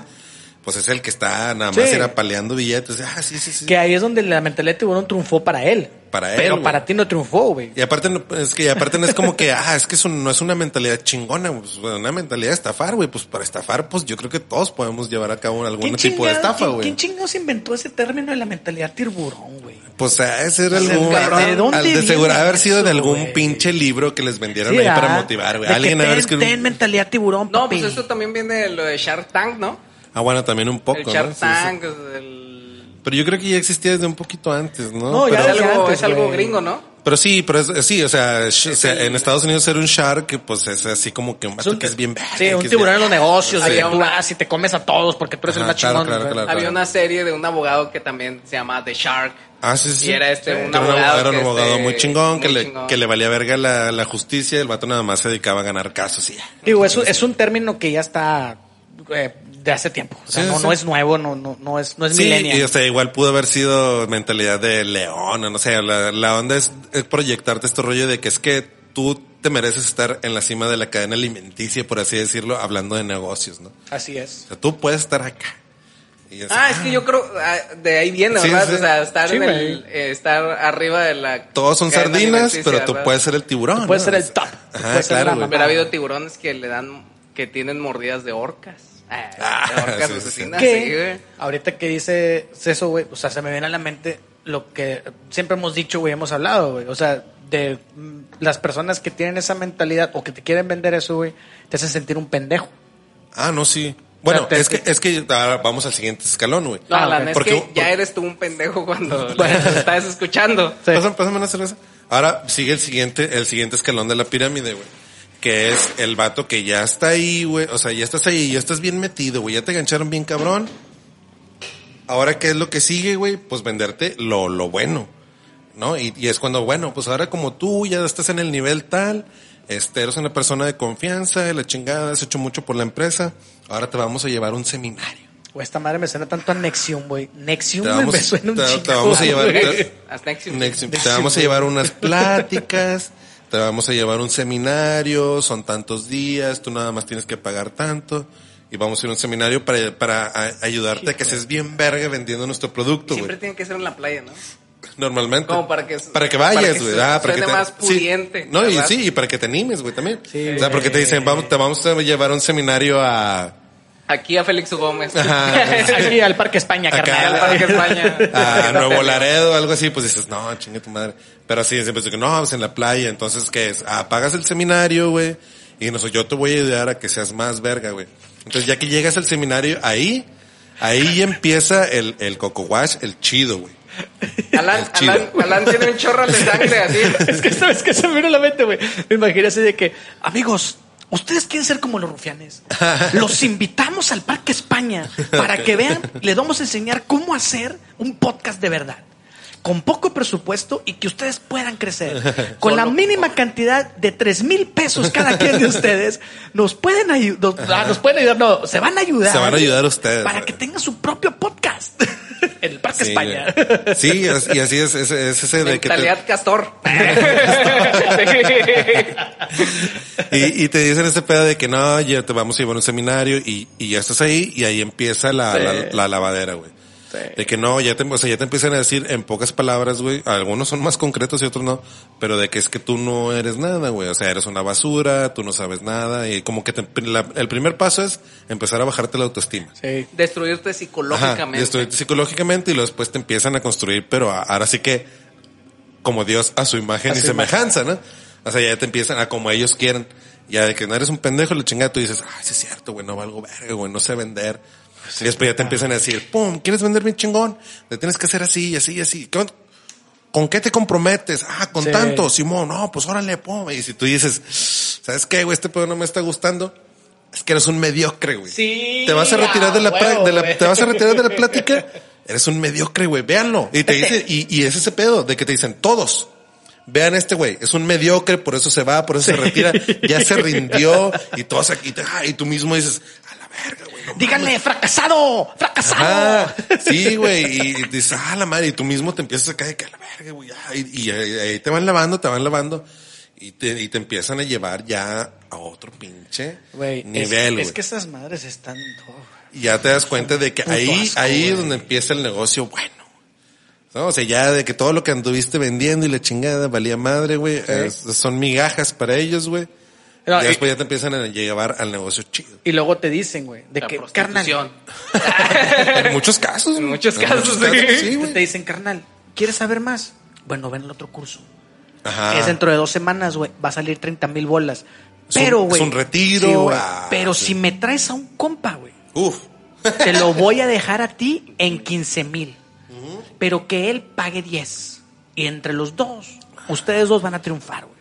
S1: pues es el que está nada más
S2: Sí.
S1: era paleando billetes. Ah, sí, sí, sí.
S2: Que ahí es donde la mentalidad de tiburón triunfó para él.
S1: para él.
S2: Pero para ti no triunfó, güey.
S1: Y aparte, no- es que y aparte no es como que, [LAUGHS] ah, es que eso no es una mentalidad chingona, pues, una mentalidad de estafar, güey. Pues para estafar, pues yo creo que todos podemos llevar a cabo algún
S2: ¿Quién
S1: tipo de estafa,
S2: quién-
S1: güey.
S2: ¿Quién chingados inventó ese término de la mentalidad tiburón, güey?
S1: Pues a ese era
S2: ¿De
S1: algún,
S2: dónde
S1: al de
S2: viene
S1: seguro haber sido de
S2: eso,
S1: algún
S2: güey?
S1: pinche libro que les vendieron
S2: Sí,
S1: ahí para motivar, güey.
S2: De que
S1: Alguien haber
S2: ten,
S1: escrito.
S2: ten mentalidad tiburón,
S3: No,
S2: papi.
S3: pues eso también viene de lo de Shark Tank, ¿no?
S1: Ah, bueno, también un poco,
S3: el
S1: ¿no?
S3: Shark
S1: Sí, sí.
S3: Tank, el...
S1: Pero yo creo que ya existía desde un poquito antes, ¿no?
S2: No, ya
S1: pero,
S3: es algo,
S2: antes,
S3: es algo gringo, ¿no?
S1: pero sí, pero es, sí, o sea, sh- o sea, en Estados Unidos ser un shark, pues es así como que un vato que es bien verga,
S2: Sí, un tiburón en los negocios.
S1: Sí.
S2: tú vas y te comes a todos porque tú eres el
S1: Ajá,
S2: más
S1: claro,
S2: chingón.
S1: claro, claro.
S3: Había una serie de un abogado que también se llama The Shark.
S1: Ah, sí, sí.
S3: Y era este,
S1: Sí.
S3: un
S1: Era
S3: abogado
S1: Era un abogado
S3: este,
S1: muy chingón, que, le, que le valía verga la, la justicia, el vato nada más se dedicaba a ganar casos y ya.
S2: Digo, es un, es un término que ya está eh, de hace tiempo. O sea,
S1: Sí,
S2: no,
S1: sí.
S2: no es nuevo, no, no, no es, no es
S1: Sí,
S2: millennial.
S1: y o sea, igual pudo haber sido mentalidad de león, o no sé, la, la onda es, es proyectarte este rollo de que es que tú te mereces estar en la cima de la cadena alimenticia, por así decirlo, hablando de negocios, ¿no?
S2: Así es.
S1: O sea, tú puedes estar acá. Y es-
S3: Ah, es que yo creo, ah, de ahí viene,
S1: Sí,
S3: ¿verdad?
S1: sí.
S3: O sea, estar,
S2: Sí,
S3: en el, eh, estar arriba de la...
S1: Todos son sardinas, pero tú
S3: ¿verdad?
S1: puedes ser el tiburón.
S2: Puedes
S1: ¿no?
S2: ser el top. Tú
S1: Ajá,
S2: ser
S1: claro,
S2: la mamá.
S3: Pero ha habido tiburones que le dan, que tienen mordidas de orcas. Ah,
S1: Ah, sí, sí.
S2: que
S3: sí, güey.
S2: ahorita que dices eso, güey, o sea, se me viene a la mente lo que siempre hemos dicho, güey, hemos hablado, güey. O sea, de mm, las personas que tienen esa mentalidad o que te quieren vender eso, güey, te hacen sentir un pendejo.
S1: Ah, no, sí. Bueno,
S2: O sea, te-
S1: es que, es que ahora vamos al siguiente escalón, güey.
S3: No, neta es
S1: Porque-
S3: que ya eres tú un pendejo cuando [LAUGHS]
S2: Bueno.
S3: estás escuchando.
S2: Sí.
S1: Pásame, pásame una cerveza. Ahora sigue el siguiente, el siguiente escalón de la pirámide, güey. Que es el vato que ya está ahí, güey. O sea, ya estás ahí, ya estás bien metido, güey. Ya te gancharon bien cabrón. Ahora, ¿qué es lo que sigue, güey? Pues venderte lo, lo bueno, ¿no? Y, y es cuando, bueno, pues ahora como tú ya estás en el nivel tal, este, eres una persona de confianza, de la chingada, has hecho mucho por la empresa, ahora te vamos a llevar a un seminario.
S2: O esta madre me suena tanto a Nexium, güey. Nexium
S1: Te
S2: me-
S1: vamos,
S2: me suena un
S1: te- vamos a llevar, te-.
S3: Nexium.
S1: Te vamos a llevar unas pláticas, te vamos a llevar un seminario, son tantos días, tú nada más tienes que pagar tanto. Y vamos a ir a un seminario para, para a- ayudarte a que seas bien verga vendiendo nuestro producto,
S3: Siempre
S1: güey.
S3: tiene que ser en la playa, ¿no?
S1: Normalmente.
S3: Como para que-
S1: Para que
S3: para
S1: vayas, güey.
S3: se-
S1: Ah, para que te-
S3: más
S1: sí.
S3: pudiente,
S1: No, y sí, y para que te animes, güey, también.
S2: Sí,
S1: o sea, porque te dicen, vamos, te vamos a llevar a un seminario a,
S3: Aquí a Félix Gómez.
S1: Ajá. [LAUGHS]
S2: Aquí al Parque España,
S1: Acá,
S2: carnal.
S3: al Parque España. [LAUGHS]
S1: a Nuevo Laredo, algo así, pues dices, no, chingue tu madre. Pero así siempre es que no, pues en la playa, entonces, ¿qué es? Ah, pagas el seminario, güey, y no sé, yo te voy a ayudar a que seas más verga, güey. Entonces, ya que llegas al seminario, ahí, ahí empieza el, el coco wash, el chido, güey.
S3: Alan. Alan, Alan tiene un chorro de sangre así. [LAUGHS]
S2: es que sabes que se me vino la mente, güey. Me imagino así de que, amigos, ustedes quieren ser como los rufianes. [LAUGHS] Los invitamos al Parque España para que vean, les vamos a enseñar cómo hacer un podcast de verdad. Con poco presupuesto y que ustedes puedan crecer. [LAUGHS] Con la mínima cantidad de tres mil pesos cada quien de ustedes, nos pueden ayudar, nos, ah, nos pueden ayudar, no, se van a ayudar.
S1: Se van a ayudar ustedes,
S2: Para que tengan su propio podcast [LAUGHS] en el Parque
S1: Sí,
S2: España.
S1: güey. Sí, es- y así es, es, es ese de que te,
S3: Mentalidad castor. [LAUGHS]
S1: y, y te dicen ese pedo de que no, ya te vamos a llevar a un seminario y, y ya estás ahí y ahí empieza la,
S2: Sí.
S1: la, la lavadera, güey. De que no, ya te, o sea, ya te empiezan a decir en pocas palabras, güey, algunos son más concretos y otros no, pero de que es que tú no eres nada, güey, o sea, eres una basura, tú no sabes nada y como que te- la- el primer paso es empezar a bajarte la autoestima.
S2: Sí.
S3: Destruirte psicológicamente.
S1: destruirte psicológicamente y luego después te empiezan a construir, pero ahora sí que como Dios a su imagen
S2: A
S1: y semejanza, ¿no? O sea, ya te empiezan a como ellos quieren. Ya de que no eres un pendejo, la chingada, tú dices, ah, sí es cierto, güey, no valgo verga, güey, no sé vender. Y después ya te empiezan a decir, pum, ¿quieres vender bien chingón? Le tienes que hacer así, y así, y así. ¿Con, ¿Con qué te comprometes? Ah, con
S2: Sí.
S1: tanto, Simón, no, pues órale, pum. Y si tú dices, ¿sabes qué, güey? Este pedo no me está gustando. Es que eres un mediocre, güey.
S2: Sí,
S1: Te vas a retirar de la,
S2: huevo,
S1: de la- te vas a retirar de la plática. [LAUGHS] Eres un mediocre, güey. Véanlo. Y te dice, y, y es ese pedo de que te dicen todos. Vean este güey, es un mediocre, por eso se va, por eso se retira, ya se [LAUGHS] rindió y todos aquí, te- ah, y tú mismo dices, verga, güey. no
S2: Díganle, fracasado, fracasado.
S1: Sí, güey, y dices, ah, la madre, y tú mismo te empiezas a caer que a la verga, güey, y, ahí te van lavando, te van lavando, y te, y te empiezan a llevar ya a otro pinche
S2: Güey, es-
S1: nivel,
S2: es,
S1: güey.
S2: que esas madres están... oh,
S1: Y ya te das cuenta de que ahí,
S2: asco,
S1: ahí es donde empieza el negocio bueno. O No, o sea, ya de que todo lo que anduviste vendiendo y la chingada valía madre, güey. es- son migajas para ellos, güey.
S2: No,
S1: y
S2: y-
S1: después ya te empiezan a llevar al negocio chido.
S2: Y luego te dicen, güey, de
S3: La
S2: que,
S3: prostitución. [LAUGHS]
S1: En muchos casos.
S3: En muchos casos, sí.
S1: sí, güey.
S2: te dicen, carnal, ¿quieres saber más? Bueno, ven el otro curso.
S1: Ajá.
S2: Es dentro de dos semanas, güey. Va a salir 30 mil bolas.
S1: Es
S2: Pero,
S1: es
S2: güey.
S1: un retiro,
S2: güey,
S1: ah,
S2: pero
S1: sí.
S2: si me traes a un compa, güey,
S1: Uf.
S2: te lo [LAUGHS] voy a dejar a ti en 15 mil. Pero que él pague 10. Y entre los dos, ustedes dos van a triunfar, güey.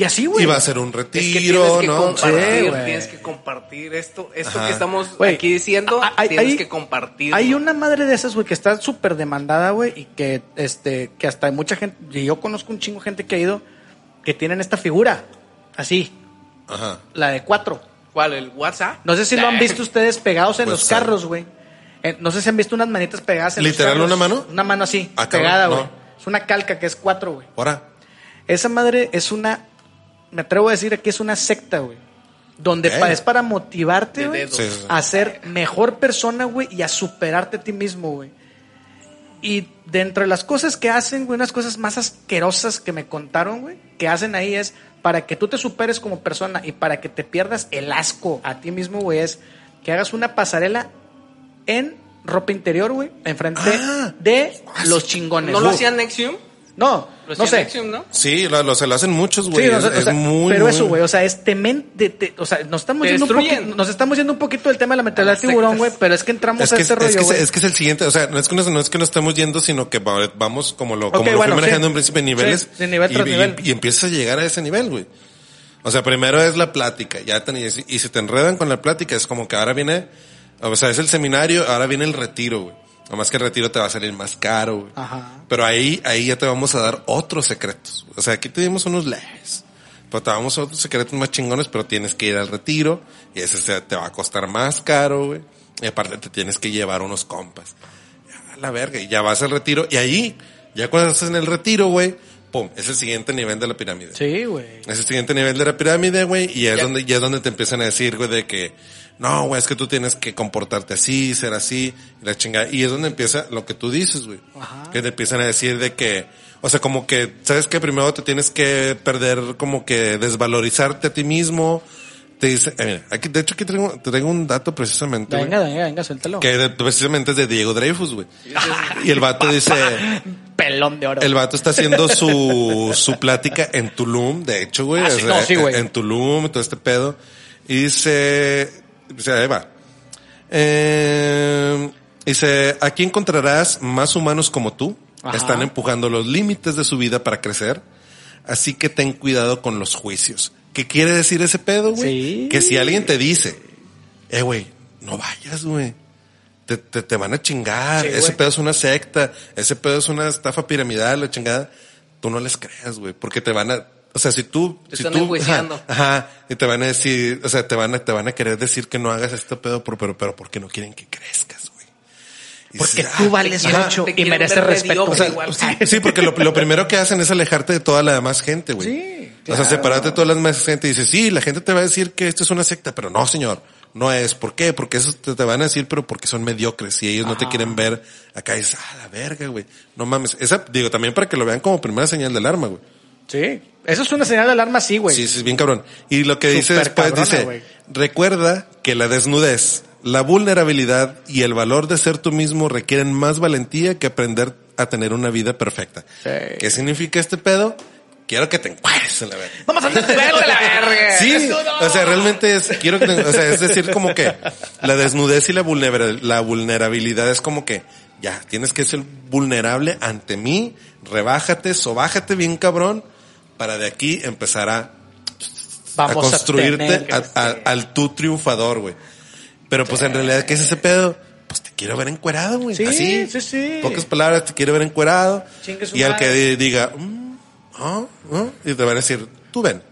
S2: Y así, güey.
S1: Y va a ser un
S3: Es que tienes
S1: retiro,
S3: que
S1: ¿no?
S3: compartir,
S2: Sí, güey.
S3: tienes que compartir esto, esto
S1: Ajá.
S3: que estamos
S2: Güey,
S3: aquí diciendo,
S2: hay-
S3: tienes
S2: hay-
S3: que compartir.
S2: Hay una madre de esas, güey, que está súper demandada, güey, y que, este, que hasta hay mucha gente, y yo conozco un chingo de gente que ha ido, que tienen esta figura, así,
S1: Ajá.
S2: la de cuatro.
S3: ¿Cuál? ¿El WhatsApp?
S2: No sé si lo han visto ustedes pegados en
S1: Pues,
S2: los carros, güey. Eh, no sé si han visto unas manitas pegadas en
S1: ¿Literal
S2: los carros.
S1: una mano?
S2: Una mano así,
S1: Ah,
S2: pegada,
S1: no.
S2: güey. Es una calca que es cuatro, güey.
S1: Ahora.
S2: Esa madre es una, me atrevo a decir que es una secta, güey. Donde pa- es para motivarte, güey,
S3: dedos.
S1: Sí, sí, sí.
S2: a ser mejor persona, güey, y a superarte a ti mismo, güey. Y dentro de las cosas que hacen, güey, unas cosas más asquerosas que me contaron, güey, que hacen ahí es para que tú te superes como persona y para que te pierdas el asco a ti mismo, güey, es que hagas una pasarela en ropa interior, güey, enfrente
S1: Ah.
S2: de los chingones.
S3: ¿No lo hacían Nexium?
S2: No,
S3: ¿Lo
S2: no sé.
S3: Nexium, no?
S1: Sí, lo, lo- se lo hacen muchos, güey.
S2: Sí, o
S1: es,
S2: sea, o
S1: es
S2: sea,
S1: muy.
S2: pero
S1: muy-
S2: eso, güey, o sea, es temen de, de- o sea, nos estamos yendo un poquito, nos estamos yendo un poquito del tema de la mentalidad tiburón, güey, pero es que entramos
S1: Es
S2: a
S1: que,
S2: este
S1: es,
S2: rollo,
S1: que, es que es el siguiente, o sea, no es que nos, no es que nos estemos yendo, sino que va- vamos como lo, como lo
S2: bueno,
S1: fui manejando
S2: sí.
S1: en principio en niveles.
S2: Sí, de nivel
S1: y,
S2: tras
S1: y-
S2: nivel.
S1: y empiezas a llegar a ese nivel, güey. O sea, primero es la plática, ya te, y si te enredan con la plática, es como que ahora viene, o sea, es el seminario, ahora viene el retiro, güey. Nomás que el retiro te va a salir más caro, güey.
S2: Ajá.
S1: Pero ahí, ahí ya te vamos a dar otros secretos. O sea, aquí te dimos unos leves. Pero te damos otros secretos más chingones, pero tienes que ir al retiro. Y ese se- te va a costar más caro, güey. Y aparte te tienes que llevar unos compas. Ya, a la verga. Y ya vas al retiro. Y ahí, ya cuando estás en el retiro, güey, pum, es el siguiente nivel de la pirámide.
S2: Sí, güey.
S1: Es el siguiente nivel de la pirámide, güey, y es
S3: Ya.
S1: donde, ya es donde te empiezan a decir, güey, de que, no, güey, es que tú tienes que comportarte así, ser así, y la chingada. Y es donde empieza lo que tú dices, güey.
S2: Ajá.
S1: Que te empiezan a decir de que, o sea, como que, ¿sabes que Primero te tienes que perder, como que desvalorizarte a ti mismo. Te dice, eh, mira, aquí, de hecho aquí traigo, traigo un dato precisamente, güey,
S2: Venga, venga, venga, suéltalo.
S1: que de- precisamente es de Diego Dreyfus, güey. Y el vato dice, [LAUGHS]
S2: Pelón de oro.
S1: el vato está haciendo su, su plática en Tulum, de hecho, güey.
S2: Ah, sí,
S1: o sea,
S2: no, sí, güey.
S1: En Tulum, todo este pedo. Y dice, dice, ahí va. Eh, dice, aquí encontrarás más humanos como tú.
S2: Ajá.
S1: Están empujando los límites de su vida para crecer. Así que ten cuidado con los juicios. ¿Qué quiere decir ese pedo, güey?
S2: Sí.
S1: Que si alguien te dice, eh, güey, no vayas, güey. Te, te, te van a chingar.
S2: Sí,
S1: ese pedo es una secta. Ese pedo es una estafa piramidal, la chingada. Tú no les creas, güey. Porque te van a, o sea, si tú,
S3: Te
S1: si
S3: están
S1: tú,
S3: enjuiciando.
S1: Ajá, ajá, y te van a decir, o sea, te van a, te van a querer decir que no hagas este pedo, pero, pero, pero porque no quieren que crezcas, güey. Y
S2: Porque
S1: dices,
S2: tú
S1: ah,
S2: vales mucho y mereces respeto.
S1: o sea,
S3: igual.
S1: sí, sí, porque lo, lo primero que hacen es alejarte de toda la demás gente, güey.
S2: Sí,
S1: O sea, separarte de todas las demás gente y dices, sí, la gente te va a decir que esto es una secta, pero no, señor, no es. ¿Por qué? Porque eso te, te van a decir, pero porque son mediocres y ellos no te quieren ver acá. Y dices, ah, la verga, güey. No mames. Esa, digo, también para que lo vean como primera señal de alarma, güey.
S2: Sí. Eso es una señal de alarma, sí, güey.
S1: Sí, sí, bien cabrón. Y lo que dice después
S2: cabrona,
S1: dice, recuerda que la desnudez, la vulnerabilidad y el valor de ser tú mismo requieren más valentía que aprender a tener una vida perfecta.
S2: Sí.
S1: ¿Qué significa este pedo? Quiero que te encuadres en la verga.
S2: Vamos a
S3: la verga.
S1: Sí,
S3: no.
S1: o sea, realmente es, quiero que, te- o sea, es decir, como que la desnudez y la, vulnera- la vulnerabilidad es como que, ya, tienes que ser vulnerable ante mí, rebájate, sobájate bien cabrón, para de aquí empezar a,
S2: Vamos
S1: a construirte a- a- al tú triunfador, güey. Pero pues en realidad, ¿qué es ese pedo? Pues te quiero ver encuerado, güey.
S2: Sí,
S1: Así.
S2: sí, sí.
S1: Pocas palabras, te quiero ver encuerado.
S2: Chingue su
S1: Y al que di- diga, mm, y te van a decir, tú ven.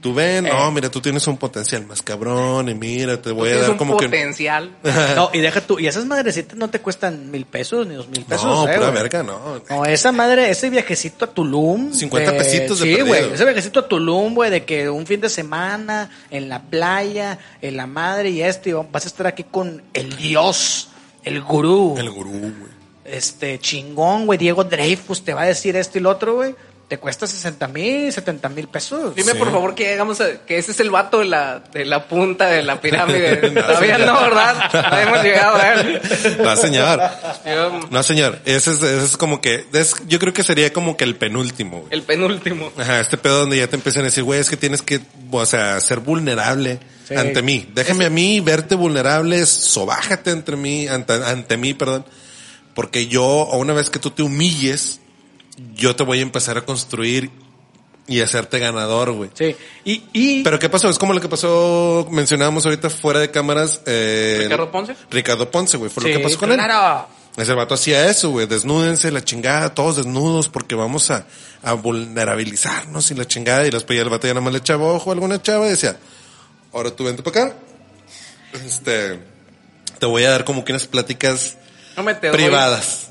S1: Tú ven,
S2: Eh.
S1: no, mira, tú tienes un potencial más cabrón y mira, te voy a dar
S3: un
S1: como que...
S3: potencial. [LAUGHS]
S2: No, y deja tú, y esas madrecitas no te cuestan mil pesos ni dos mil pesos.
S1: No,
S2: eh,
S1: pura verga, no.
S2: No, esa madre, ese viajecito a Tulum.
S1: 50 pesitos de
S2: Sí, güey. Ese viajecito a Tulum, güey, de que un fin de semana en la playa, en la madre y esto, y vas a estar aquí con el Dios, el gurú.
S1: El gurú, güey.
S2: este, chingón, güey, Diego Dreyfus te va a decir esto y lo otro, güey, te cuesta 60 mil, 70 mil pesos.
S3: Dime
S1: Sí.
S3: por favor que hagamos a- que ese es el vato de la, de la punta de la pirámide. [LAUGHS] Todavía no, ¿verdad? No hemos llegado a él.
S1: No, señor.
S3: Yo-
S1: No, señor. Ese es, ese es como que, es- yo creo que sería como que el penúltimo, güey.
S3: El penúltimo.
S1: Ajá, este pedo donde ya te empiezan a decir, güey, es que tienes que, o sea, ser vulnerable
S2: Sí.
S1: ante mí. Déjame a mí verte vulnerable, sobájate entre mí, ante, ante mí, perdón. Porque yo, una vez que tú te humilles, yo te voy a empezar a construir y hacerte ganador, güey.
S2: Sí. Y, y
S1: Pero ¿qué pasó? Es como lo que pasó, mencionábamos ahorita fuera de cámaras. Eh,
S3: ¿Ricardo Ponce?
S1: Ricardo Ponce, güey. Fue
S2: Sí,
S1: lo que pasó con él.
S2: claro.
S1: Ese vato hacía eso, güey. Desnúdense, la chingada, todos desnudos, porque vamos a, a vulnerabilizarnos y la chingada. Y después ya el vato ya nada más le echaba ojo a alguna chava y decía, ahora tú vente para acá. Este, te voy a dar como que unas pláticas
S3: No me te doy.
S1: privadas.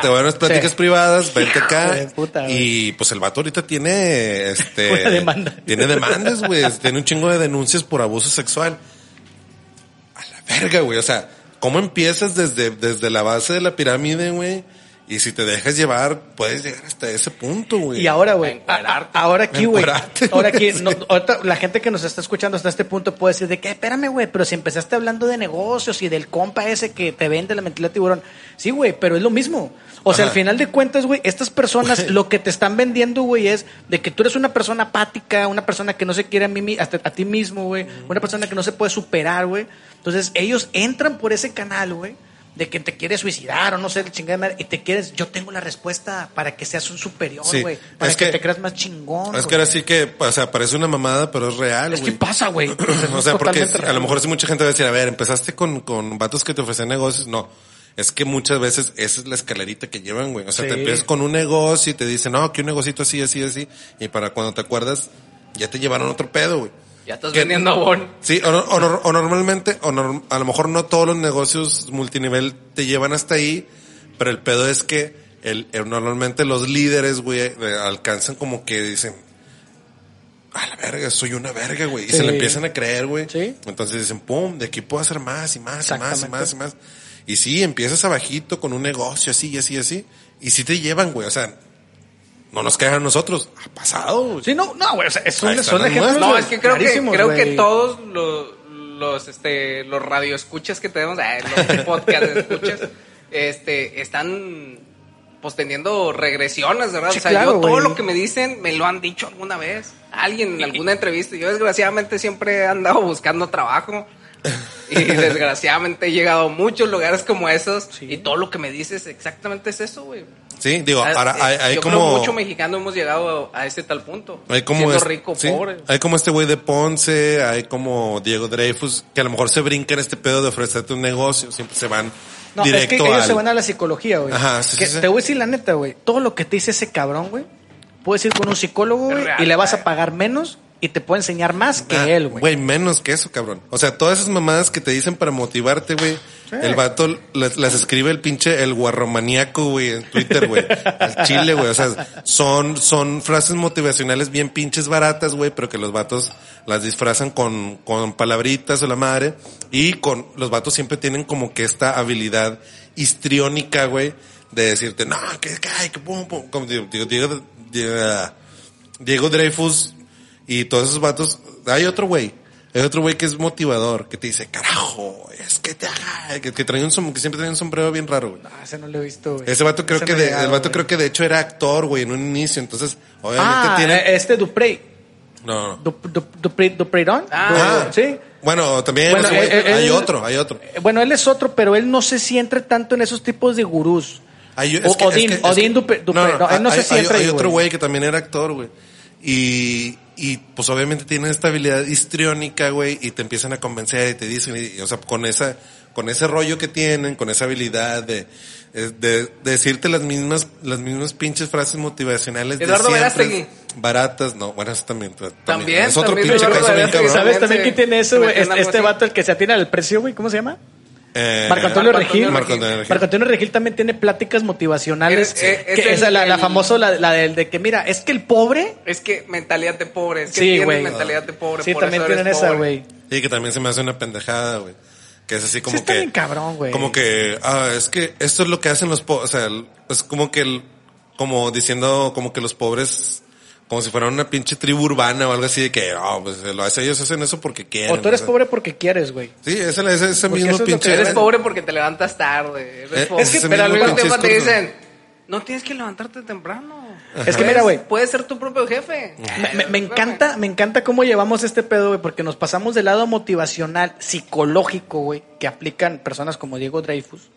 S1: Te voy a unas pláticas
S2: sí.
S1: privadas, vente acá.
S2: de puta,
S1: y pues el vato ahorita tiene, este, [LAUGHS]
S2: Una demanda.
S1: tiene demandas, güey. tiene un chingo de denuncias por abuso sexual. A la verga, güey. O sea, ¿cómo empiezas desde, desde la base de la pirámide, güey? Y si te dejas llevar, puedes llegar hasta ese punto, güey.
S2: Y ahora, güey, ahora aquí, güey, ahora aquí, no, ahorita la gente que nos está escuchando hasta este punto puede decir de que, espérame, güey, pero si empezaste hablando de negocios y del compa ese que te vende la mentalidad de tiburón, sí, güey, pero es lo mismo. O sea,
S1: Ajá.
S2: al final de cuentas, güey, estas personas lo que te están vendiendo, güey, es de que tú eres una persona apática, una persona que no se quiere a, mí, mi- hasta a ti mismo, güey, una persona que no se puede superar, güey. Entonces, ellos entran por ese canal, güey, de que te quieres suicidar o no sé, chingada madre, y te quieres, yo tengo la respuesta para que seas un superior,
S1: Sí,
S2: güey, para
S1: es
S2: que,
S1: que-
S2: te creas más chingón.
S1: Es
S2: güey.
S1: que ahora sí que, o sea, parece una mamada, pero es real,
S2: Es que
S1: güey.
S2: pasa, güey. [CLEARS THROAT]
S1: O sea, porque a lo mejor sí mucha gente va a decir, a ver, empezaste con, con vatos que te ofrecen negocios. No, es que muchas veces esa es la escalerita que llevan, güey. O sea,
S2: Sí.
S1: te empiezas con un negocio y te dicen, no, que un negocito así, así, así. Y para cuando te acuerdas, ya te llevaron otro pedo, güey.
S3: Ya estás
S1: ¿Qué?
S3: vendiendo abón.
S1: Sí, o, no- o no- o normalmente, o norm- a lo mejor no todos los negocios multinivel te llevan hasta ahí, pero el pedo es que el, el- normalmente los líderes, güey, eh, alcanzan como que dicen, a la verga, soy una verga, güey. Y
S2: Sí.
S1: se le empiezan a creer, güey.
S2: Sí.
S1: Entonces dicen, pum, de aquí puedo hacer más y más y más y más y más. Y sí, empiezas abajito con un negocio así y así y así. Y sí te llevan, güey. O sea, no nos quedan a nosotros. Ha pasado.
S2: Sí, no, no, güey, o sea, es un, son ejemplos.
S3: No, es que creo que, creo que todos los, los, este, los radioescuchas que tenemos, eh, los podcast escuchas, este, están pues teniendo regresiones, ¿verdad?
S2: Sí,
S3: o sea,
S2: claro,
S3: yo todo
S2: güey.
S3: lo que me dicen me lo han dicho alguna vez. Alguien en alguna entrevista. Yo desgraciadamente siempre he andado buscando trabajo. Y [LAUGHS] desgraciadamente he llegado a muchos lugares como esos.
S2: Sí.
S3: Y todo lo que me dices exactamente es eso, güey.
S1: Sí, digo,
S3: Ah,
S1: ahora
S3: eh,
S1: hay, hay
S3: yo
S1: como...
S3: creo mucho mexicano hemos llegado a, ese tal punto.
S1: Hay como
S3: siendo
S1: es-
S3: rico,
S1: sí,
S3: pobre.
S1: Hay como este güey de Ponce, hay como Diego Dreyfus, que a lo mejor se brincan este pedo de ofrecerte un negocio, siempre se van
S2: No, es que
S1: directo
S2: ellos
S1: al...
S2: se van a la psicología, güey.
S1: Ajá, sí,
S2: Que
S1: sí, sí.
S2: Te voy a decir la neta, güey. Todo lo que te dice ese cabrón, güey, puedes ir con un psicólogo, güey, y le vas a
S3: güey.
S2: pagar menos y te puede enseñar más que
S1: Ah,
S2: él, güey.
S1: Güey, menos que eso, cabrón. O sea, todas esas mamadas que te dicen para motivarte, güey.
S2: Sí.
S1: El vato las, las escribe el pinche, el guarromaníaco, güey, en Twitter, güey. Al chile, güey. O sea, son, son frases motivacionales bien pinches baratas, güey, pero que los vatos las disfrazan con, con palabritas o la madre. Y con, los vatos siempre tienen como que esta habilidad histriónica, güey, de decirte, no, que, que, que pum, pum. Como digo, digo, Diego, Diego, Diego Dreyfus y todos esos vatos. Hay otro güey. Hay otro güey que es motivador, que te dice, carajo, es que te haga, que, que trae un som- que siempre trae un sombrero bien raro, güey.
S2: Ah, ese no lo he visto, güey.
S1: Ese vato creo
S2: Ese
S1: que
S2: no
S1: de,
S2: llegado,
S1: el vato creo que de hecho era actor, güey, en un inicio, entonces, obviamente
S2: Ah,
S1: tiene,
S2: eh, este Duprey.
S1: no, no.
S2: Du, du, Dupre- Dupreiron.
S3: Ah.
S2: sí.
S1: Bueno, también
S2: Bueno,
S1: ese
S2: eh, eh,
S1: hay
S2: él-
S1: otro, hay otro.
S2: Bueno, él es otro, pero él no se siente tanto en esos tipos de gurús.
S1: Hay-
S2: O- Odín,
S1: es
S2: Odín
S1: que-
S2: Dupe- Dupe- no, él no
S1: hay,
S2: se siente
S1: hay- hay
S2: ahí,
S1: otro
S2: güey.
S1: güey que también era actor, güey. Y, y pues obviamente tienen esta habilidad histriónica, güey, y te empiezan a convencer y te dicen, y, o sea, con esa, con ese rollo que tienen, con esa habilidad de, de, de decirte las mismas, las mismas pinches frases motivacionales de
S3: Eduardo
S1: siempre,
S3: Verástegui.
S1: baratas, no, bueno, eso también, también,
S3: También,
S1: es otro
S3: también
S1: pinche caso bien
S3: Verástegui,
S1: cabrón.
S2: ¿Sabes
S3: También
S2: quién tiene eso, güey? Este, este vato, el que se atina al precio, güey, ¿cómo se llama?
S1: Eh,
S2: Marco Antonio
S3: Marco
S2: Regil.
S3: Antonio
S1: Marco Antonio Regil.
S2: Marco Antonio Regil también tiene pláticas motivacionales.
S3: Es- eh, es
S2: que
S3: el-
S2: esa la, la
S3: el-
S2: famosa, la, la del de que, mira, es que el pobre.
S3: Es que mentalidad de pobre, es que
S2: Sí,
S3: tienen
S2: güey.
S3: mentalidad de pobre.
S2: Sí,
S3: por
S2: también
S3: eso eres
S2: tienen esa,
S3: pobre.
S2: güey.
S1: Sí, que también se me hace una pendejada, güey. Que es así como
S2: Sí está
S1: que.
S2: bien cabrón, güey.
S1: Como que, ah, es que esto es lo que hacen los pobres. O sea, el- es como que, el- como diciendo, como que los pobres, como si fueran una pinche tribu urbana o algo así de que, ah, pues lo hace, ellos hacen eso porque quieren.
S2: O tú eres
S1: sea.
S2: pobre porque quieres, güey.
S1: Sí, ese, ese, ese
S2: Porque
S1: mismo
S2: eso es lo
S1: pinche.
S2: que
S3: Eres pobre porque te levantas tarde. Eres
S1: Eh,
S3: pobre.
S1: es que
S3: pero al
S1: mismo
S3: tiempo te dicen, no tienes que levantarte temprano.
S2: Es que mira, güey.
S3: Puedes ser tu propio jefe.
S2: Me, me- me encanta, me encanta cómo llevamos este pedo, güey, porque nos pasamos del lado motivacional, psicológico, güey, que aplican personas como Diego Dreyfus.